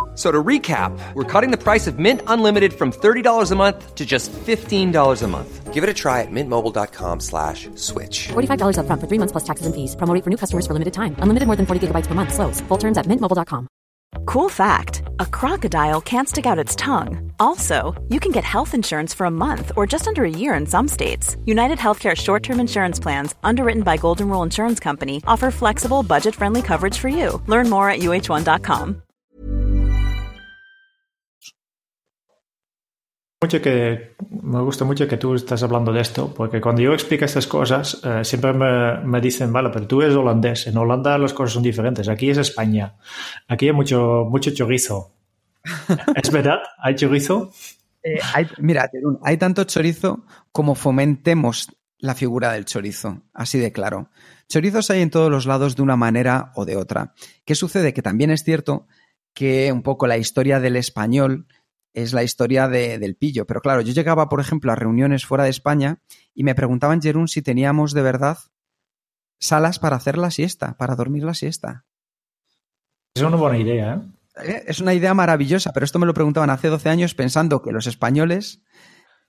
So to recap, we're cutting the price of Mint Unlimited from $30 a month to just $15 a month. Give it a try at mintmobile.com slash switch. $45 up front for three months plus taxes and fees. Promo for new customers for limited time. Unlimited more than 40 gigabytes per month. Slows. Full terms at mintmobile.com. Cool fact, a crocodile can't stick out its tongue. Also, you can get health insurance for a month or just under a year in some states. United Healthcare short-term insurance plans, underwritten by Golden Rule Insurance Company, offer flexible, budget-friendly coverage for you. Learn more at uh1.com. mucho que me gusta mucho que tú estás hablando de esto, porque cuando yo explico estas cosas, eh, siempre me, dicen, vale, pero tú eres holandés, en Holanda las cosas son diferentes, aquí es España, aquí hay mucho, mucho chorizo. ¿Es verdad? ¿Hay chorizo? Eh, mira, hay tanto chorizo como fomentemos la figura del chorizo, así de claro. Chorizos hay en todos los lados de una manera o de otra. ¿Qué sucede? Que también es cierto que un poco la historia del español es la historia del pillo. Pero claro, yo llegaba, por ejemplo, a reuniones fuera de España y me preguntaban, Jerún, si teníamos de verdad salas para hacer la siesta, para dormir la siesta. Es una buena idea, ¿eh? ¿eh? Es una idea maravillosa, pero esto me lo preguntaban hace 12 años pensando que los españoles,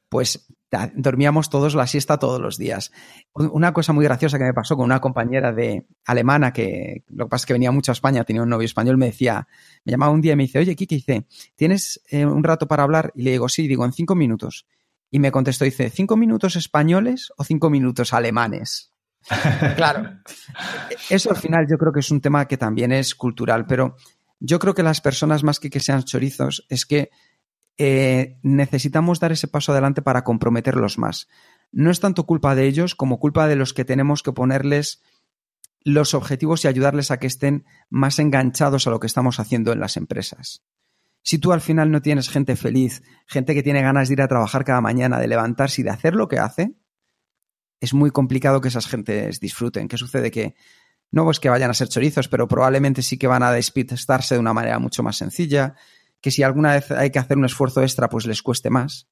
pues dormíamos todos la siesta todos los días. Una cosa muy graciosa que me pasó con una compañera de alemana que lo que pasa es que venía mucho a España, tenía un novio español, me decía, me llamaba un día y me dice, oye, Kiki, dice, ¿tienes eh, un rato para hablar? Y le digo, sí, digo, en cinco minutos. Y me contestó, dice, ¿cinco minutos españoles o cinco minutos alemanes? claro. Eso al final yo creo que es un tema que también es cultural, pero yo creo que las personas más que que sean chorizos es que eh, necesitamos dar ese paso adelante para comprometerlos más. No es tanto culpa de ellos como culpa de los que tenemos que ponerles los objetivos y ayudarles a que estén más enganchados a lo que estamos haciendo en las empresas. Si tú al final no tienes gente feliz, gente que tiene ganas de ir a trabajar cada mañana, de levantarse y de hacer lo que hace, es muy complicado que esas gentes disfruten. ¿Qué sucede? Que no es que vayan a ser chorizos, pero probablemente sí que van a despistarse de una manera mucho más sencilla, que si alguna vez hay que hacer un esfuerzo extra, pues les cueste más.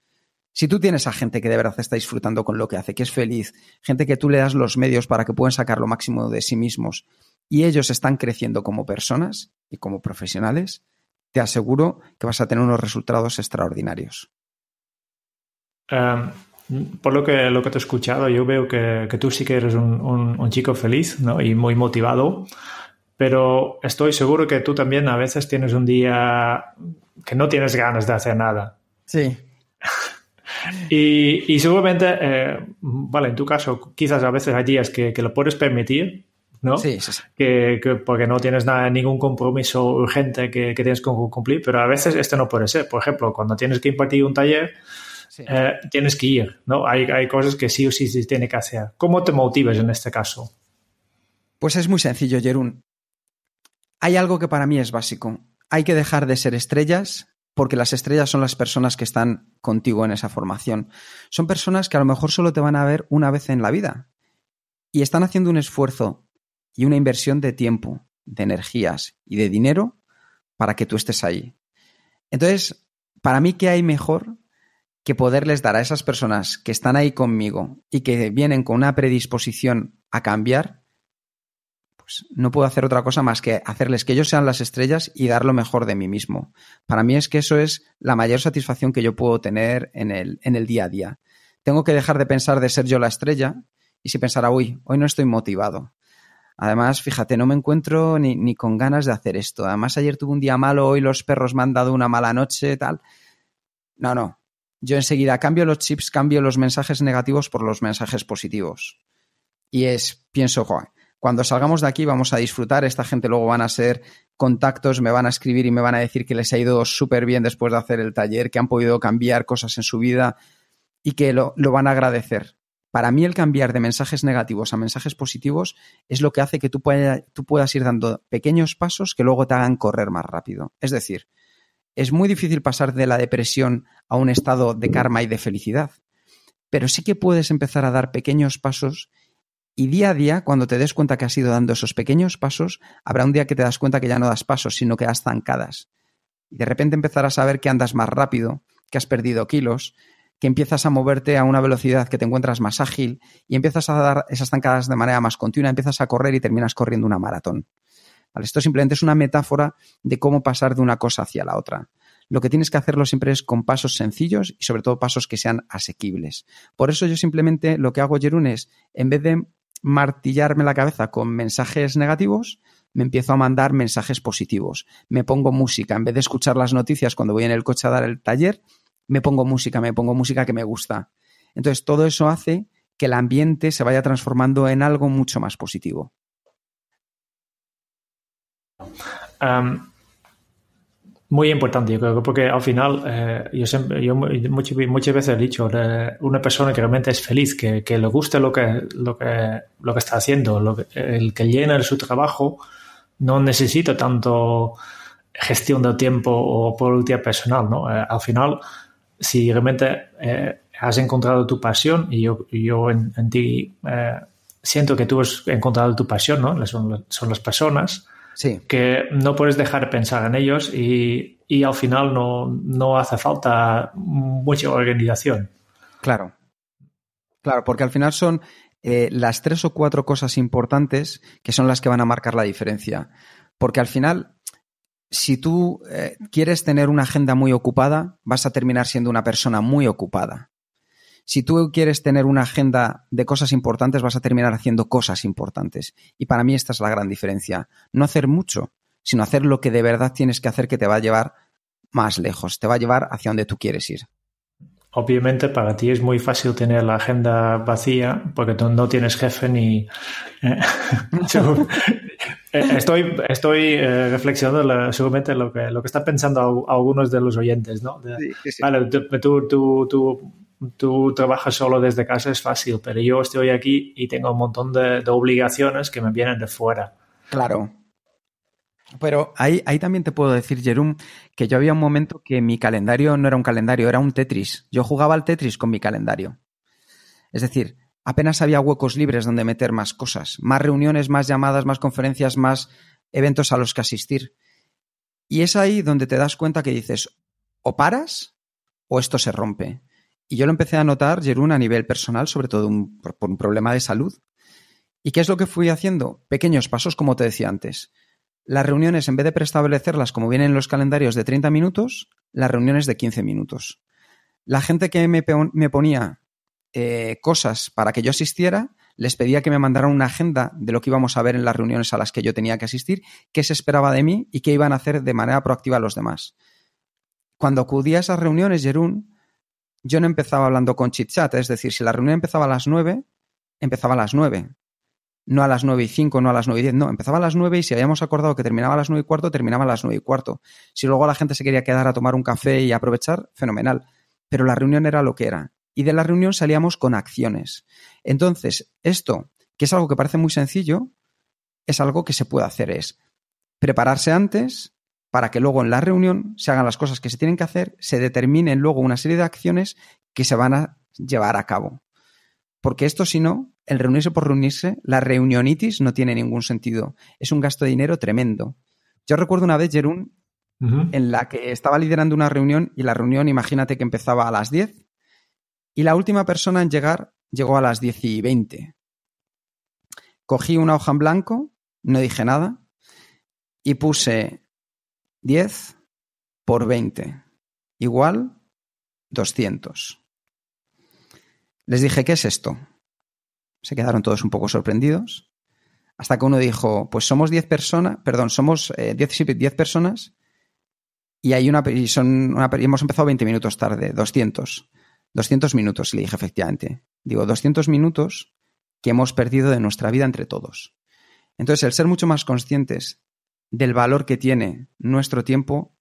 Si tú tienes a gente que de verdad está disfrutando con lo que hace, que es feliz, gente que tú le das los medios para que puedan sacar lo máximo de sí mismos y ellos están creciendo como personas y como profesionales, te aseguro que vas a tener unos resultados extraordinarios. Em, por lo que, lo que te he escuchado, yo veo que, tú sí que eres un, chico feliz y muy motivado, pero estoy seguro que tú también a veces tienes un día que no tienes ganas de hacer nada. Sí. Y, seguramente, eh, vale, en tu caso, quizás a veces hay días que, lo puedes permitir, ¿no? Sí, sí, sí. Que, porque no tienes nada, ningún compromiso urgente que, tienes que cumplir, pero a veces esto no puede ser. Por ejemplo, cuando tienes que impartir un taller, eh, tienes que ir, ¿no? Hay, hay cosas que sí o sí se tiene que hacer. ¿Cómo te motivas en este caso? Pues es muy sencillo, Jerún. Hay algo que para mí es básico. Hay que dejar de ser estrellas porque las estrellas son las personas que están contigo en esa formación. Son personas que a lo mejor solo te van a ver una vez en la vida y están haciendo un esfuerzo y una inversión de tiempo, de energías y de dinero para que tú estés ahí. Entonces, para mí, ¿qué hay mejor que poderles dar a esas personas que están ahí conmigo y que vienen con una predisposición a cambiar no puedo hacer otra cosa más que hacerles que ellos sean las estrellas y dar lo mejor de mí mismo. Para mí es que eso es la mayor satisfacción que yo puedo tener en el, en el día a día. Tengo que dejar de pensar de ser yo la estrella y si pensara, uy, hoy no estoy motivado. Además, fíjate, no me encuentro ni, ni, con ganas de hacer esto. Además, ayer tuve un día malo, hoy los perros me han dado una mala noche, tal. No, no. Yo enseguida cambio los chips, cambio los mensajes negativos por los mensajes positivos. Y es, pienso, joder, cuando salgamos de aquí vamos a disfrutar, esta gente luego van a ser contactos, me van a escribir y me van a decir que les ha ido súper bien después de hacer el taller, que han podido cambiar cosas en su vida y que lo, van a agradecer. Para mí el cambiar de mensajes negativos a mensajes positivos es lo que hace que tú, tú puedas ir dando pequeños pasos que luego te hagan correr más rápido. Es decir, es muy difícil pasar de la depresión a un estado de karma y de felicidad, pero sí que puedes empezar a dar pequeños pasos y día a día, cuando te des cuenta que has ido dando esos pequeños pasos, habrá un día que te das cuenta que ya no das pasos, sino que das zancadas. Y de repente empezarás a ver que andas más rápido, que has perdido kilos, que empiezas a moverte a una velocidad que te encuentras más ágil y empiezas a dar esas zancadas de manera más continua, empiezas a correr y terminas corriendo una maratón. Esto simplemente es una metáfora de cómo pasar de una cosa hacia la otra. Lo que tienes que hacerlo siempre es con pasos sencillos y sobre todo pasos que sean asequibles. Por eso yo simplemente lo que hago, Jerún, es, en vez de martillarme la cabeza con mensajes negativos, me empiezo a mandar mensajes positivos. Me pongo música. En vez de escuchar las noticias cuando voy en el coche a dar el taller, me pongo música, me pongo música que me gusta. Entonces, todo eso hace que el ambiente se vaya transformando en algo mucho más positivo. Muy importante, yo creo, porque al final, eh, yo, siempre, yo muchas, muchas, veces he dicho, una persona que realmente es feliz, que, que, le guste lo que, lo que, lo que está haciendo, que, el que llena su trabajo, no necesita tanto gestión del tiempo o productividad personal, ¿no? Eh, al final, si realmente eh, has encontrado tu pasión, y yo, yo en, ti siento que tú has encontrado tu pasión, ¿no? Son, son las personas, que no puedes dejar de pensar en ellos y, al final no, hace falta mucha organización. Claro. Claro, porque al final son eh, las tres o cuatro cosas importantes que son las que van a marcar la diferencia. Porque al final, si tú eh, quieres tener una agenda muy ocupada, vas a terminar siendo una persona muy ocupada si tú quieres tener una agenda de cosas importantes, vas a terminar haciendo cosas importantes. Y para mí esta es la gran diferencia. No hacer mucho, sino hacer lo que de verdad tienes que hacer que te va a llevar más lejos, te va a llevar hacia donde tú quieres ir. Obviamente para ti es muy fácil tener la agenda vacía porque tú no tienes jefe ni... Eh, Eh, estoy estoy eh, reflexionando seguramente lo que, lo que están pensando algunos de los oyentes, ¿no? Vale, tú, tú, tú, tú, trabajas solo desde casa, es fácil, pero yo estoy aquí y tengo un montón de, obligaciones que me vienen de fuera. Claro. Pero ahí, ahí también te puedo decir, Jerum, que yo había un momento que mi calendario no era un calendario, era un Tetris. Yo jugaba al Tetris con mi calendario. Es decir, apenas había huecos libres donde meter más cosas, más reuniones, más llamadas, más conferencias, más eventos a los que asistir. Y es ahí donde te das cuenta que dices, o paras o esto se rompe. Y yo lo empecé a notar, Jerún, a nivel personal, sobre todo por un problema de salud. ¿Y qué es lo que fui haciendo? Pequeños pasos, como te decía antes. Las reuniones, en vez de preestablecerlas como vienen en los calendarios de 30 minutos, las reuniones de 15 minutos. La gente que me, ponía eh, cosas para que yo asistiera, les pedía que me mandaran una agenda de lo que íbamos a ver en las reuniones a las que yo tenía que asistir, qué se esperaba de mí y qué iban a hacer de manera proactiva los demás. Cuando acudía a esas reuniones, Jerún, yo no empezaba hablando con chit chat, es decir, si la reunión empezaba a las 9, empezaba a las 9 no a las 9 y 5, no a las 9 y 10, no, empezaba a las 9 y si habíamos acordado que terminaba a las 9 y cuarto, terminaba a las 9 y cuarto. Si luego la gente se quería quedar a tomar un café y aprovechar, fenomenal. Pero la reunión era lo que era. Y de la reunión salíamos con acciones. Entonces, esto, que es algo que parece muy sencillo, es algo que se puede hacer. Es prepararse antes para que luego en la reunión se hagan las cosas que se tienen que hacer, se determinen luego una serie de acciones que se van a llevar a cabo. Porque esto, si no, el reunirse por reunirse, la reunionitis no tiene ningún sentido. Es un gasto de dinero tremendo. Yo recuerdo una vez, Jerún, en la que estaba liderando una reunión y la reunión, imagínate que empezaba a las 10 y la última persona en llegar llegó a las 10 y 20. Cogí una hoja en blanco, no dije nada y puse 10 por 20 igual 200. Les dije, ¿qué es esto? Se quedaron todos un poco sorprendidos. Hasta que uno dijo, pues somos 10 personas, perdón, somos 10 eh, personas y hay una, y son hemos empezado 20 minutos tarde, 200. 200 minutos, y le dije efectivamente. Digo, 200 minutos que hemos perdido de nuestra vida entre todos. Entonces, el ser mucho más conscientes del valor que tiene nuestro tiempo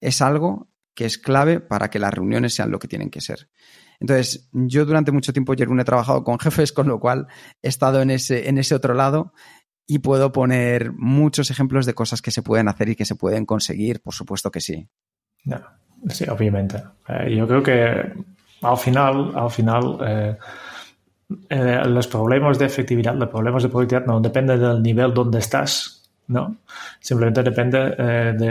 es algo que es clave para que las reuniones sean lo que tienen que ser. Entonces, yo durante mucho tiempo, Jerún, he trabajado con jefes, con lo cual he estado en ese, en ese otro lado y puedo poner muchos ejemplos de cosas que se pueden hacer y que se pueden conseguir, por supuesto que sí. sí, obviamente. Eh, yo creo que al final, al final eh, eh, los problemas de efectividad, los problemas de productividad no dependen del nivel donde estás, ¿no? Simplemente depende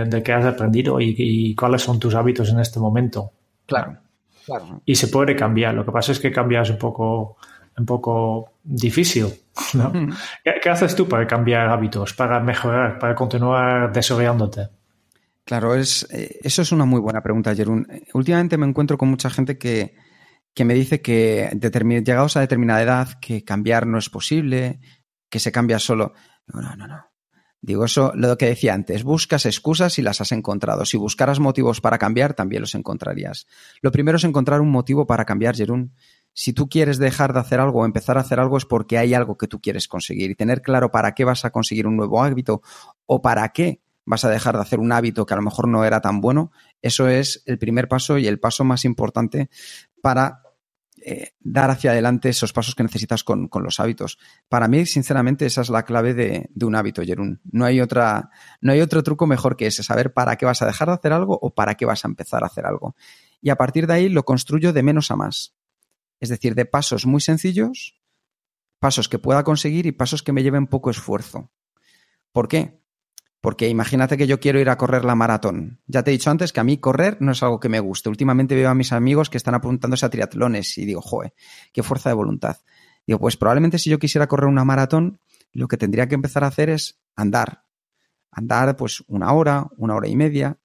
de, qué has aprendido y, y, cuáles son tus hábitos en este momento. Claro. Y se puede cambiar. Lo que pasa es que cambias un poco, un poco difícil. ¿no? ¿Qué, haces tú para cambiar hábitos, para mejorar, para continuar desarrollándote? Claro, es, eh, eso es una muy buena pregunta, Jerún. Últimamente me encuentro con mucha gente que, que me dice que llegados a determinada edad, que cambiar no es posible, que se cambia solo. No, no, no, no. Digo, eso, lo que decía antes, buscas excusas y las has encontrado. Si buscaras motivos para cambiar, también los encontrarías. Lo primero es encontrar un motivo para cambiar, Jerún. Si tú quieres dejar de hacer algo o empezar a hacer algo es porque hay algo que tú quieres conseguir y tener claro para qué vas a conseguir un nuevo hábito o para qué vas a dejar de hacer un hábito que a lo mejor no era tan bueno, eso es el primer paso y el paso más importante para eh, dar hacia adelante esos pasos que necesitas con, los hábitos. Para mí, sinceramente, esa es la clave de, un hábito, Jerún. No hay, otra, no hay otro truco mejor que ese, saber para qué vas a dejar de hacer algo o para qué vas a empezar a hacer algo. Y a partir de ahí lo construyo de menos a más. Es decir, de pasos muy sencillos, pasos que pueda conseguir y pasos que me lleven poco esfuerzo. ¿Por qué? Porque imagínate que yo quiero ir a correr la maratón. Ya te he dicho antes que a mí correr no es algo que me guste. Últimamente veo a mis amigos que están apuntándose a triatlones y digo, joder, qué fuerza de voluntad. Digo, pues probablemente si yo quisiera correr una maratón, lo que tendría que empezar a hacer es andar. Andar pues una hora, una hora y media.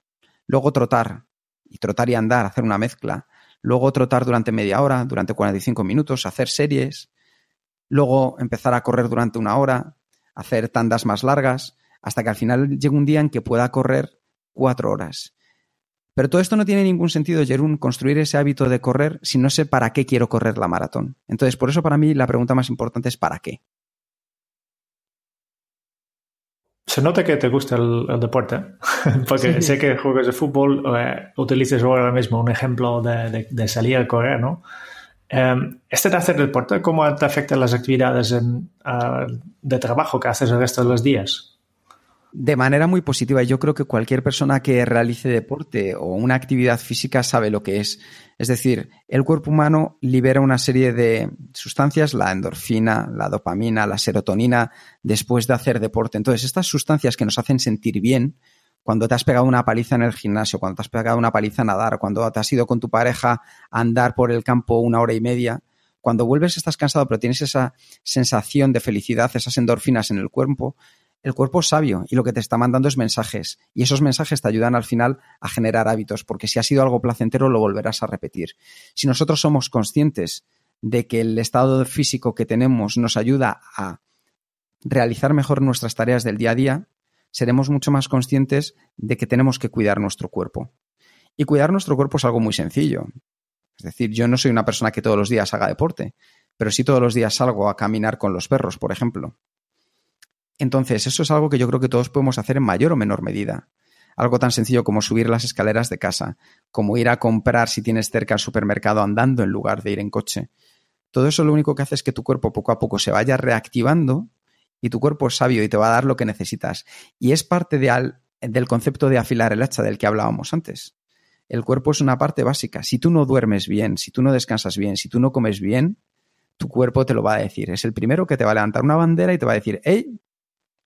Luego trotar. Y trotar y andar, hacer una mezcla. Luego trotar durante media hora, durante 45 minutos, hacer series. Luego empezar a correr durante una hora, hacer tandas más largas hasta que al final llegue un día en que pueda correr cuatro horas. Pero todo esto no tiene ningún sentido, Jerún, construir ese hábito de correr si no sé para qué quiero correr la maratón. Entonces, por eso para mí la pregunta más importante es ¿para qué? Se nota que te gusta el, deporte, porque sé que juegas de fútbol, eh, utilizas ahora mismo un ejemplo de, de, salir a correr, ¿no? Em, este de hacer deporte, ¿cómo te afectan las actividades ah, de trabajo que haces el resto de los días? De manera muy positiva. Yo creo que cualquier persona que realice deporte o una actividad física sabe lo que es. Es decir, el cuerpo humano libera una serie de sustancias, la endorfina, la dopamina, la serotonina, después de hacer deporte. Entonces, estas sustancias que nos hacen sentir bien, cuando te has pegado una paliza en el gimnasio, cuando te has pegado una paliza a nadar, cuando te has ido con tu pareja a andar por el campo una hora y media, cuando vuelves estás cansado, pero tienes esa sensación de felicidad, esas endorfinas en el cuerpo, el cuerpo es sabio y lo que te está mandando es mensajes. Y esos mensajes te ayudan al final a generar hábitos, porque si ha sido algo placentero lo volverás a repetir. Si nosotros somos conscientes de que el estado físico que tenemos nos ayuda a realizar mejor nuestras tareas del día a día, seremos mucho más conscientes de que tenemos que cuidar nuestro cuerpo. Y cuidar nuestro cuerpo es algo muy sencillo. Es decir, yo no soy una persona que todos los días haga deporte, pero sí todos los días salgo a caminar con los perros, por ejemplo. Entonces, eso es algo que yo creo que todos podemos hacer en mayor o menor medida. Algo tan sencillo como subir las escaleras de casa, como ir a comprar si tienes cerca el supermercado andando en lugar de ir en coche. Todo eso lo único que hace es que tu cuerpo poco a poco se vaya reactivando y tu cuerpo es sabio y te va a dar lo que necesitas. Y es parte del concepto de afilar el hacha del que hablábamos antes. El cuerpo es una parte básica. Si tú no duermes bien, si tú no descansas bien, si tú no comes bien, tu cuerpo te lo va a decir. Es el primero que te va a levantar una bandera y te va a decir, hey,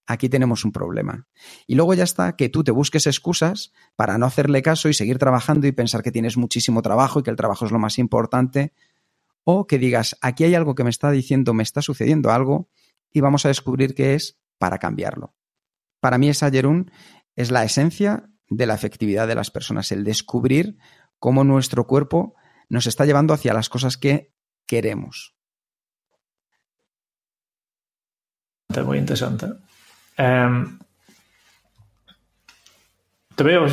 aquí tenemos un problema. Y luego ya está que tú te busques excusas para no hacerle caso y seguir trabajando y pensar que tienes muchísimo trabajo y que el trabajo es lo más importante. O que digas, aquí hay algo que me está diciendo, me está sucediendo algo y vamos a descubrir qué es para cambiarlo. Para mí esa Jerún es la esencia de la efectividad de las personas, el descubrir cómo nuestro cuerpo nos está llevando hacia las cosas que queremos. Muy interesante. Em, te veo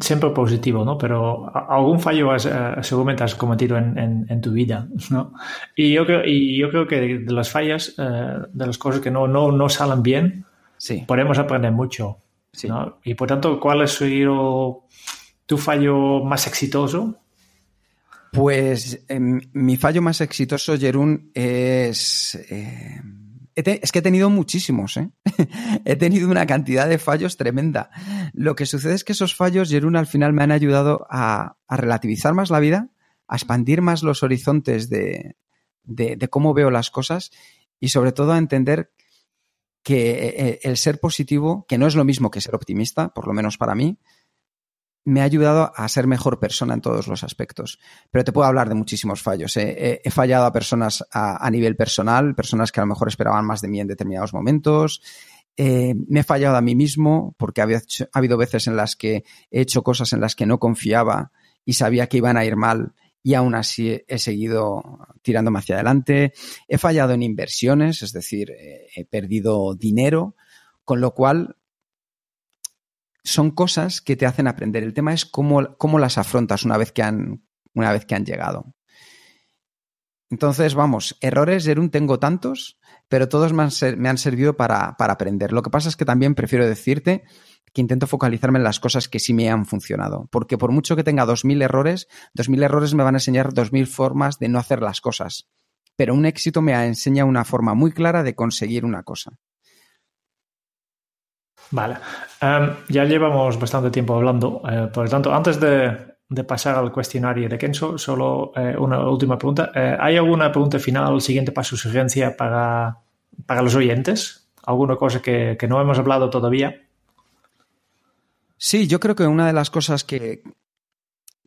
siempre positivo, ¿no? Pero algún fallo has, eh, seguramente has cometido en, tu vida, ¿no? Y yo creo, y yo creo que de, las fallas, eh, de las cosas que no, no, no salen bien, sí. podemos aprender mucho. Sí. Y por tanto, ¿cuál ha sido tu fallo más exitoso? Pues em, mi fallo más exitoso, Jerún, es... Eh, es que he tenido muchísimos, ¿eh? he tenido una cantidad de fallos tremenda. Lo que sucede es que esos fallos, Jerún, al final me han ayudado a, relativizar más la vida, a expandir más los horizontes de, de, cómo veo las cosas y sobre todo a entender que eh, el ser positivo, que no es lo mismo que ser optimista, por lo menos para mí, me ha ayudado a ser mejor persona en todos los aspectos. Pero te puedo hablar de muchísimos fallos. ¿eh? He, fallado a personas a, nivel personal, personas que a lo mejor esperaban más de mí en determinados momentos. Eh, me he fallado a mí mismo porque ha habido veces en las que he hecho cosas en las que no confiaba y sabía que iban a ir mal y aún así he seguido tirándome hacia adelante. He fallado en inversiones, es decir, he perdido dinero, con lo cual son cosas que te hacen aprender. El tema es cómo, cómo las afrontas una vez que han, una vez que han llegado. Entonces, vamos, errores, Jerún, tengo tantos, pero todos me han, servido para, para, aprender. Lo que pasa es que también prefiero decirte que intento focalizarme en las cosas que sí me han funcionado. Porque por mucho que tenga 2.000 errores, 2.000 errores me van a enseñar 2.000 formas de no hacer las cosas. Pero un éxito me enseña una forma muy clara de conseguir una cosa. Vale. Em, ya llevamos bastante tiempo hablando. Eh, por lo tanto, antes de, pasar al cuestionario de Kenzo, solo eh, una última pregunta. Eh, ¿Hay alguna pregunta final, siguiente paso, sugerencia para, para los oyentes? ¿Alguna cosa que, no hemos hablado todavía? Sí, yo creo que una de las cosas que,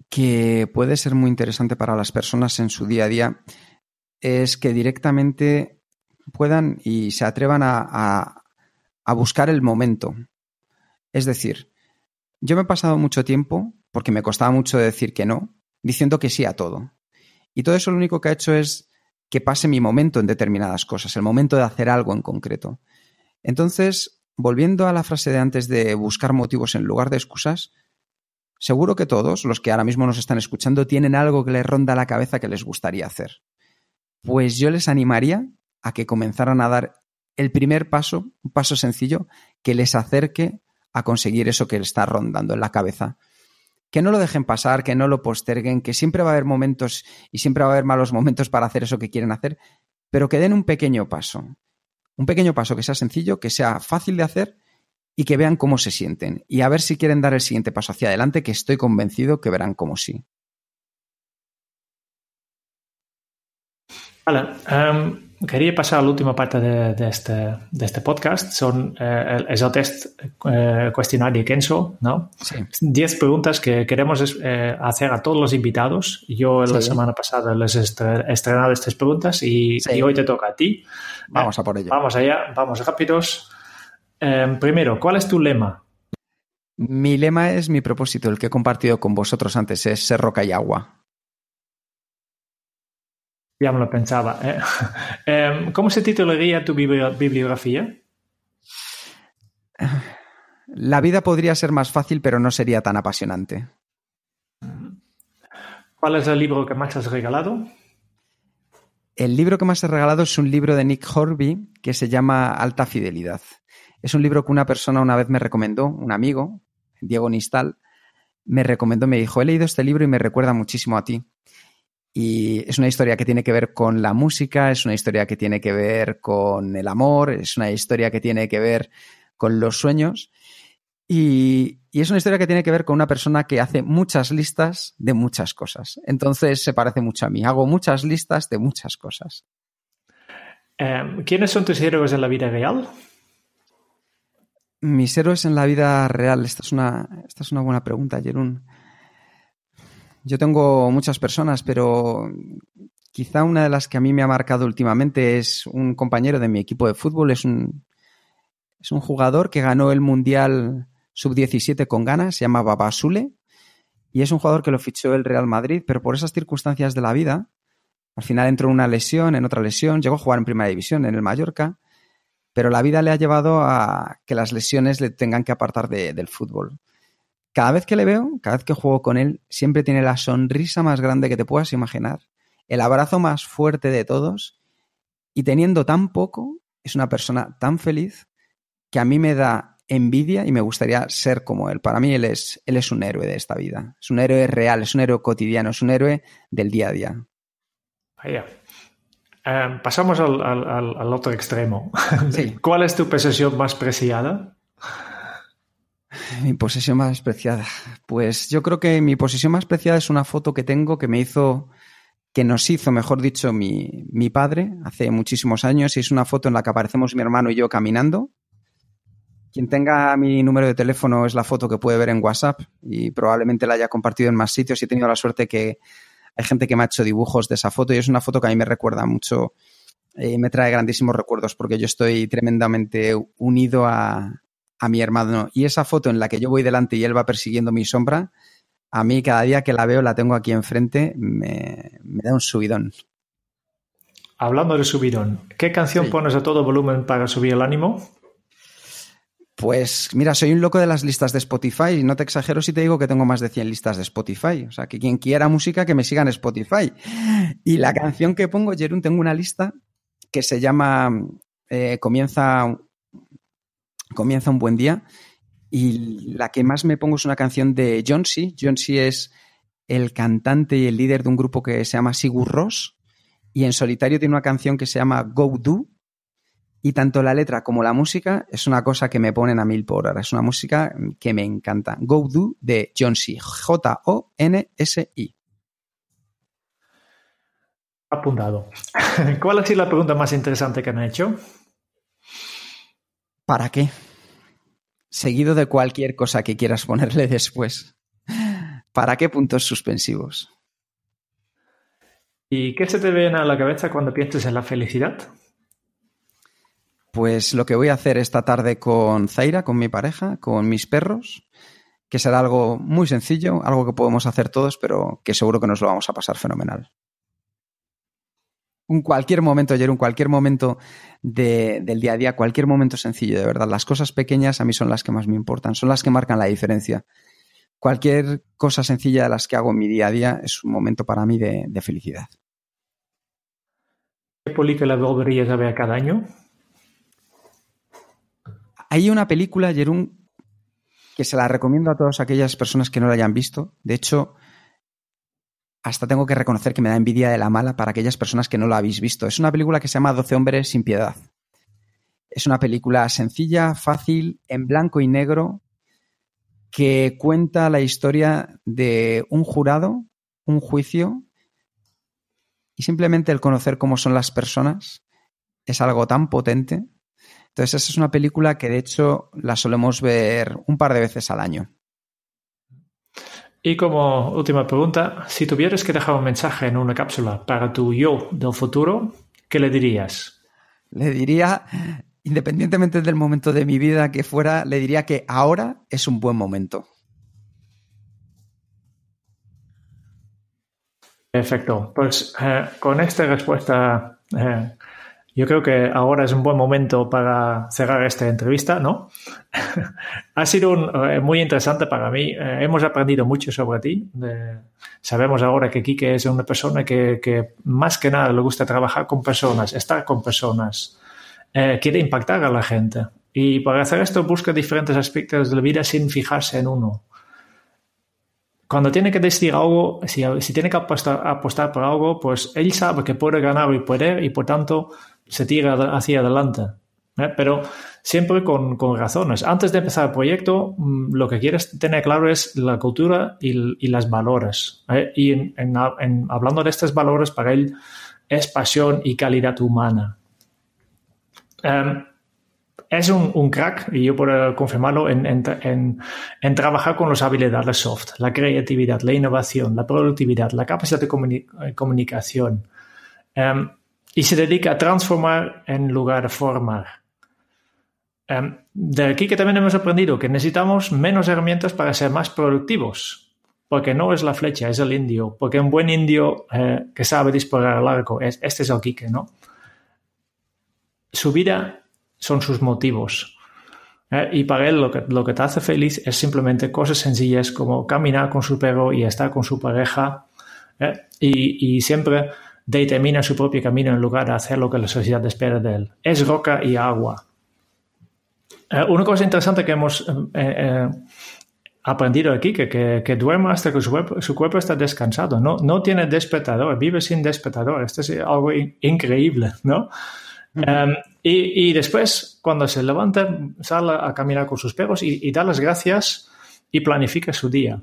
que puede ser muy interesante para las personas en su día a día es que directamente puedan y se atrevan a buscar el momento. Es decir, yo me he pasado mucho tiempo, porque me costaba mucho decir que no, diciendo que sí a todo. Y todo eso lo único que ha hecho es que pase mi momento en determinadas cosas, el momento de hacer algo en concreto. Entonces, volviendo a la frase de antes de buscar motivos en lugar de excusas, seguro que todos los que ahora mismo nos están escuchando tienen algo que les ronda la cabeza que les gustaría hacer. Pues yo les animaría a que comenzaran a dar el primer paso, un paso sencillo, que les acerque a conseguir eso que les está rondando en la cabeza. Que no lo dejen pasar, que no lo posterguen, que siempre va a haber momentos y siempre va a haber malos momentos para hacer eso que quieren hacer, pero que den un pequeño paso. Un pequeño paso que sea sencillo, que sea fácil de hacer y que vean cómo se sienten. Y a ver si quieren dar el siguiente paso hacia adelante, que estoy convencido que verán cómo sí. Vale, um, quería pasar a la última parte de, de, este, de este, podcast. Son, eh, es el test eh, cuestionario Kenzo, ¿no? Sí. Diez preguntas que queremos eh, hacer a todos los invitados. Yo la semana pasada les he estrenado estas preguntas y, Sí. y hoy te toca a ti. Vamos a por ello. Vamos allá, vamos rápidos. Em, primero, ¿cuál es tu lema? Mi lema es mi propósito, el que he compartido con vosotros antes, es ser roca y agua. Ya me lo pensaba. ¿eh? Em, ¿Cómo se titularía tu bibli- bibliografía? La vida podría ser más fácil, pero no sería tan apasionante. ¿Cuál es el libro que más has regalado? El libro que más he regalado es un libro de Nick Horby que se llama Alta Fidelidad. Es un libro que una persona una vez me recomendó, un amigo, Diego Nistal, me recomendó, me dijo, he leído este libro y me recuerda muchísimo a ti. Y es una historia que tiene que ver con la música, es una historia que tiene que ver con el amor, es una historia que tiene que ver con los sueños. Y, y es una historia que tiene que ver con una persona que hace muchas listas de muchas cosas. Entonces se parece mucho a mí. Hago muchas listas de muchas cosas. Em, ¿Quiénes son tus héroes en la vida real? Mis héroes en la vida real. Esta es una, esta es una buena pregunta, Jerún. Yo tengo muchas personas, pero quizá una de las que a mí me ha marcado últimamente es un compañero de mi equipo de fútbol. Es un, es un jugador que ganó el Mundial Sub-17 con ganas, se llama Babasule, y es un jugador que lo fichó el Real Madrid, pero por esas circunstancias de la vida, al final entró en una lesión, en otra lesión, llegó a jugar en Primera División, en el Mallorca, pero la vida le ha llevado a que las lesiones le tengan que apartar de- del fútbol. Cada vez que le veo, cada vez que juego con él, siempre tiene la sonrisa más grande que te puedas imaginar, el abrazo más fuerte de todos, y teniendo tan poco, es una persona tan feliz que a mí me da envidia y me gustaría ser como él. Para mí él es, él es un héroe de esta vida, es un héroe real, es un héroe cotidiano, es un héroe del día a día. Vaya. Em, pasamos al, al- al- al otro extremo. Sí. ¿Cuál es tu posesión más preciada? Mi posesión más preciada. Pues yo creo que mi posesión más preciada es una foto que tengo que me hizo, que nos hizo, mejor dicho, mi, mi padre hace muchísimos años. Y es una foto en la que aparecemos mi hermano y yo caminando. Quien tenga mi número de teléfono es la foto que puede ver en WhatsApp y probablemente la haya compartido en más sitios. Y he tenido la suerte que hay gente que me ha hecho dibujos de esa foto y es una foto que a mí me recuerda mucho y me trae grandísimos recuerdos porque yo estoy tremendamente unido a, a mi hermano. Y esa foto en la que yo voy delante y él va persiguiendo mi sombra, a mí cada día que la veo, la tengo aquí enfrente, me, me da un subidón. Hablando de subidón, ¿qué canción Sí. pones a todo volumen para subir el ánimo? Pues mira, soy un loco de las listas de Spotify y no te exagero si te digo que tengo más de 100 listas de Spotify. O sea, que quien quiera música que me siga en Spotify. Y la canción que pongo, Jerún, tengo una lista que se llama eh, Comienza, Comienza un buen día. Y la que más me pongo es una canción de John C. John C. es el cantante y el líder de un grupo que se llama Sigur Rós. Y en solitario tiene una canción que se llama Go Do, y tanto la letra como la música es una cosa que me ponen a mil por hora. Es una música que me encanta. Go Do de John C. J-O-N-S-I. Apuntado. ¿Cuál ha sido la pregunta más interesante que han hecho? ¿Para qué? Seguido de cualquier cosa que quieras ponerle después. ¿Para qué puntos suspensivos? ¿Y qué se te viene a la cabeza cuando piensas en la felicidad? Pues lo que voy a hacer esta tarde con Zaira, con mi pareja, con mis perros, que será algo muy sencillo, algo que podemos hacer todos, pero que seguro que nos lo vamos a pasar fenomenal. Un cualquier momento, ayer, un cualquier momento de- del día a día, cualquier momento sencillo, de verdad. Las cosas pequeñas a mí son las que más me importan, son las que marcan la diferencia. Cualquier cosa sencilla de las que hago en mi día a día es un momento para mí de, de felicidad. ¿Qué película volverías a ver cada año? Hay una película, Jerún, que se la recomiendo a todas aquellas personas que no la hayan visto. De hecho, hasta tengo que reconocer que me da envidia de la mala para aquellas personas que no la habéis visto. Es una película que se llama Doce hombres sin piedad. Es una película sencilla, fácil, en blanco y negro, que cuenta la historia de un jurado, un juicio, y simplemente el conocer cómo son las personas es algo tan potente. Entonces, esa es una película que de hecho la solemos ver un par de veces al año. Y como última pregunta, si tuvieras que dejar un mensaje en una cápsula para tu yo del futuro, ¿qué le dirías? Le diría, independientemente del momento de mi vida que fuera, le diría que ahora es un buen momento. Perfecto. Pues eh, con esta respuesta eh, yo creo que ahora es un buen momento para cerrar esta entrevista, ¿no? ha sido eh, muy interesante para mí. Eh, hemos aprendido mucho sobre ti. sabemos ahora que Kike es una persona que, más que nada le gusta trabajar con personas, estar con personas, eh, quiere impactar a la gente. Y para hacer esto busca diferentes aspectos de la vida sin fijarse en uno. Cuando tiene que decidir algo, si, tiene que apostar, apostar por algo, pues él sabe que puede ganar y poder y por tanto se tira hacia adelante. ¿eh? Pero siempre con, razones. Antes de empezar el proyecto, mm, lo que quieres tener claro es la cultura y, las valores. ¿eh? Y en, hablando de estos valores, para él es pasión y calidad humana. Em, es un, crack, y yo puedo confirmarlo, en, trabajar con las habilidades soft, la creatividad, la innovación, la productividad, la capacidad de comunicación. Em, y se dedica a transformar en lugar de formar. Um, de aquí que también hemos aprendido que necesitamos menos herramientas para ser más productivos, porque no es la flecha, es el indio, porque un buen indio eh, que sabe disparar al arco, es, este es el Quique, ¿no? Su vida son sus motivos. Eh, y para él lo que, lo que te hace feliz es simplemente cosas sencillas como caminar con su perro y estar con su pareja eh, y, y siempre determina su propio camino en lugar de hacer lo que la sociedad espera de él. Es roca y agua. Eh, una cosa interesante que hemos eh, eh, aprendido aquí, que, que, duerme hasta que su cuerpo, está descansado, no, no tiene despertador, vive sin despertador. Esto es algo increíble, ¿no? Em, y, después, cuando se levanta, sale a caminar con sus perros y da las gracias y planifica su día.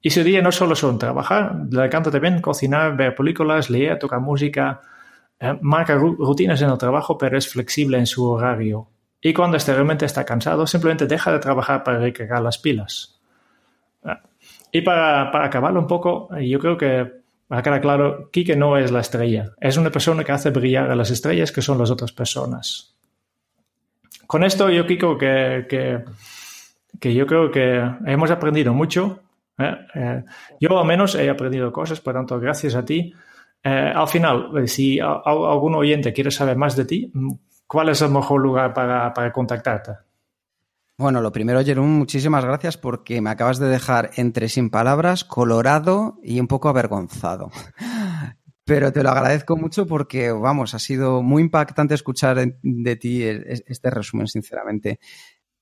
Y su día no solo son trabajar, le encanta también cocinar, ver películas, leer, tocar música, eh, marca rutinas en el trabajo, pero es flexible en su horario. Y cuando este realmente está cansado, simplemente deja de trabajar para recargar las pilas. Ah. Y para, para acabarlo un poco, yo creo que para quedar claro, Kike no es la estrella. Es una persona que hace brillar a las estrellas que son las otras personas. Con esto yo creo que, que, que yo creo que hemos aprendido mucho yo al menos he aprendido cosas, por tanto, gracias a ti. Eh, al final, si algún oyente quiere saber más de ti, ¿cuál es el mejor lugar para, para contactarte? Bueno, lo primero, Jerón, muchísimas gracias porque me acabas de dejar entre sin palabras, colorado y un poco avergonzado. Pero te lo agradezco mucho porque, vamos, ha sido muy impactante escuchar de ti este resumen, sinceramente.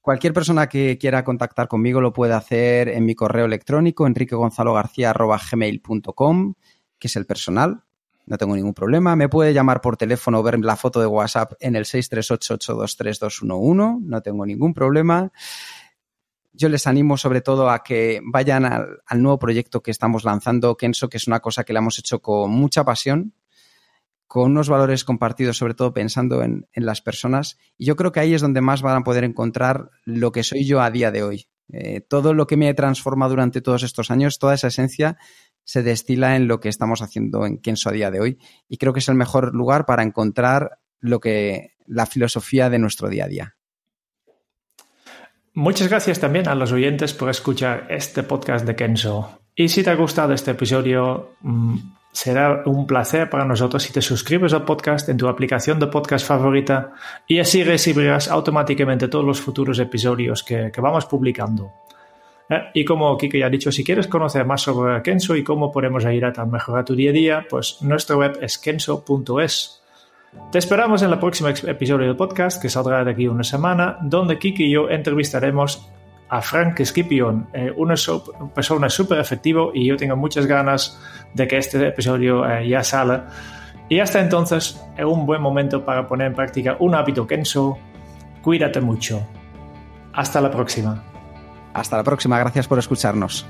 Cualquier persona que quiera contactar conmigo lo puede hacer en mi correo electrónico enriquegonzalogarcía.gmail.com, que es el personal. No tengo ningún problema. Me puede llamar por teléfono o ver la foto de WhatsApp en el 638-823-211. No tengo ningún problema. Yo les animo sobre todo a que vayan al, al nuevo proyecto que estamos lanzando, Kenso, que es una cosa que le hemos hecho con mucha pasión con unos valores compartidos, sobre todo pensando en, las personas. Y yo creo que ahí es donde más van a poder encontrar lo que soy yo a día de hoy. Eh, todo lo que me he transformado durante todos estos años, toda esa esencia se destila en lo que estamos haciendo en Kenso a día de hoy. Y creo que es el mejor lugar para encontrar lo que la filosofía de nuestro día a día. Muchas gracias también a los oyentes por escuchar este podcast de Kenso. Y si te ha gustado este episodio, mm, Será un placer para nosotros si te suscribes al podcast en tu aplicación de podcast favorita y así recibirás automáticamente todos los futuros episodios que, vamos publicando. Eh, y como Kike ya ha dicho, si quieres conocer más sobre Kenso y cómo podemos ayudarte a mejorar tu día a día, pues nuestra web es kenso.es. Te esperamos en el próximo episodio del podcast que saldrá de aquí una semana, donde Kiki y yo entrevistaremos a Frank Scipion, eh, una persona súper efectiva y yo tengo muchas ganas de que este episodio eh, ya salga. Y hasta entonces es un buen momento para poner en práctica un hábito Kenso. Cuídate mucho. Hasta la próxima. Hasta la próxima, gracias por escucharnos.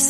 this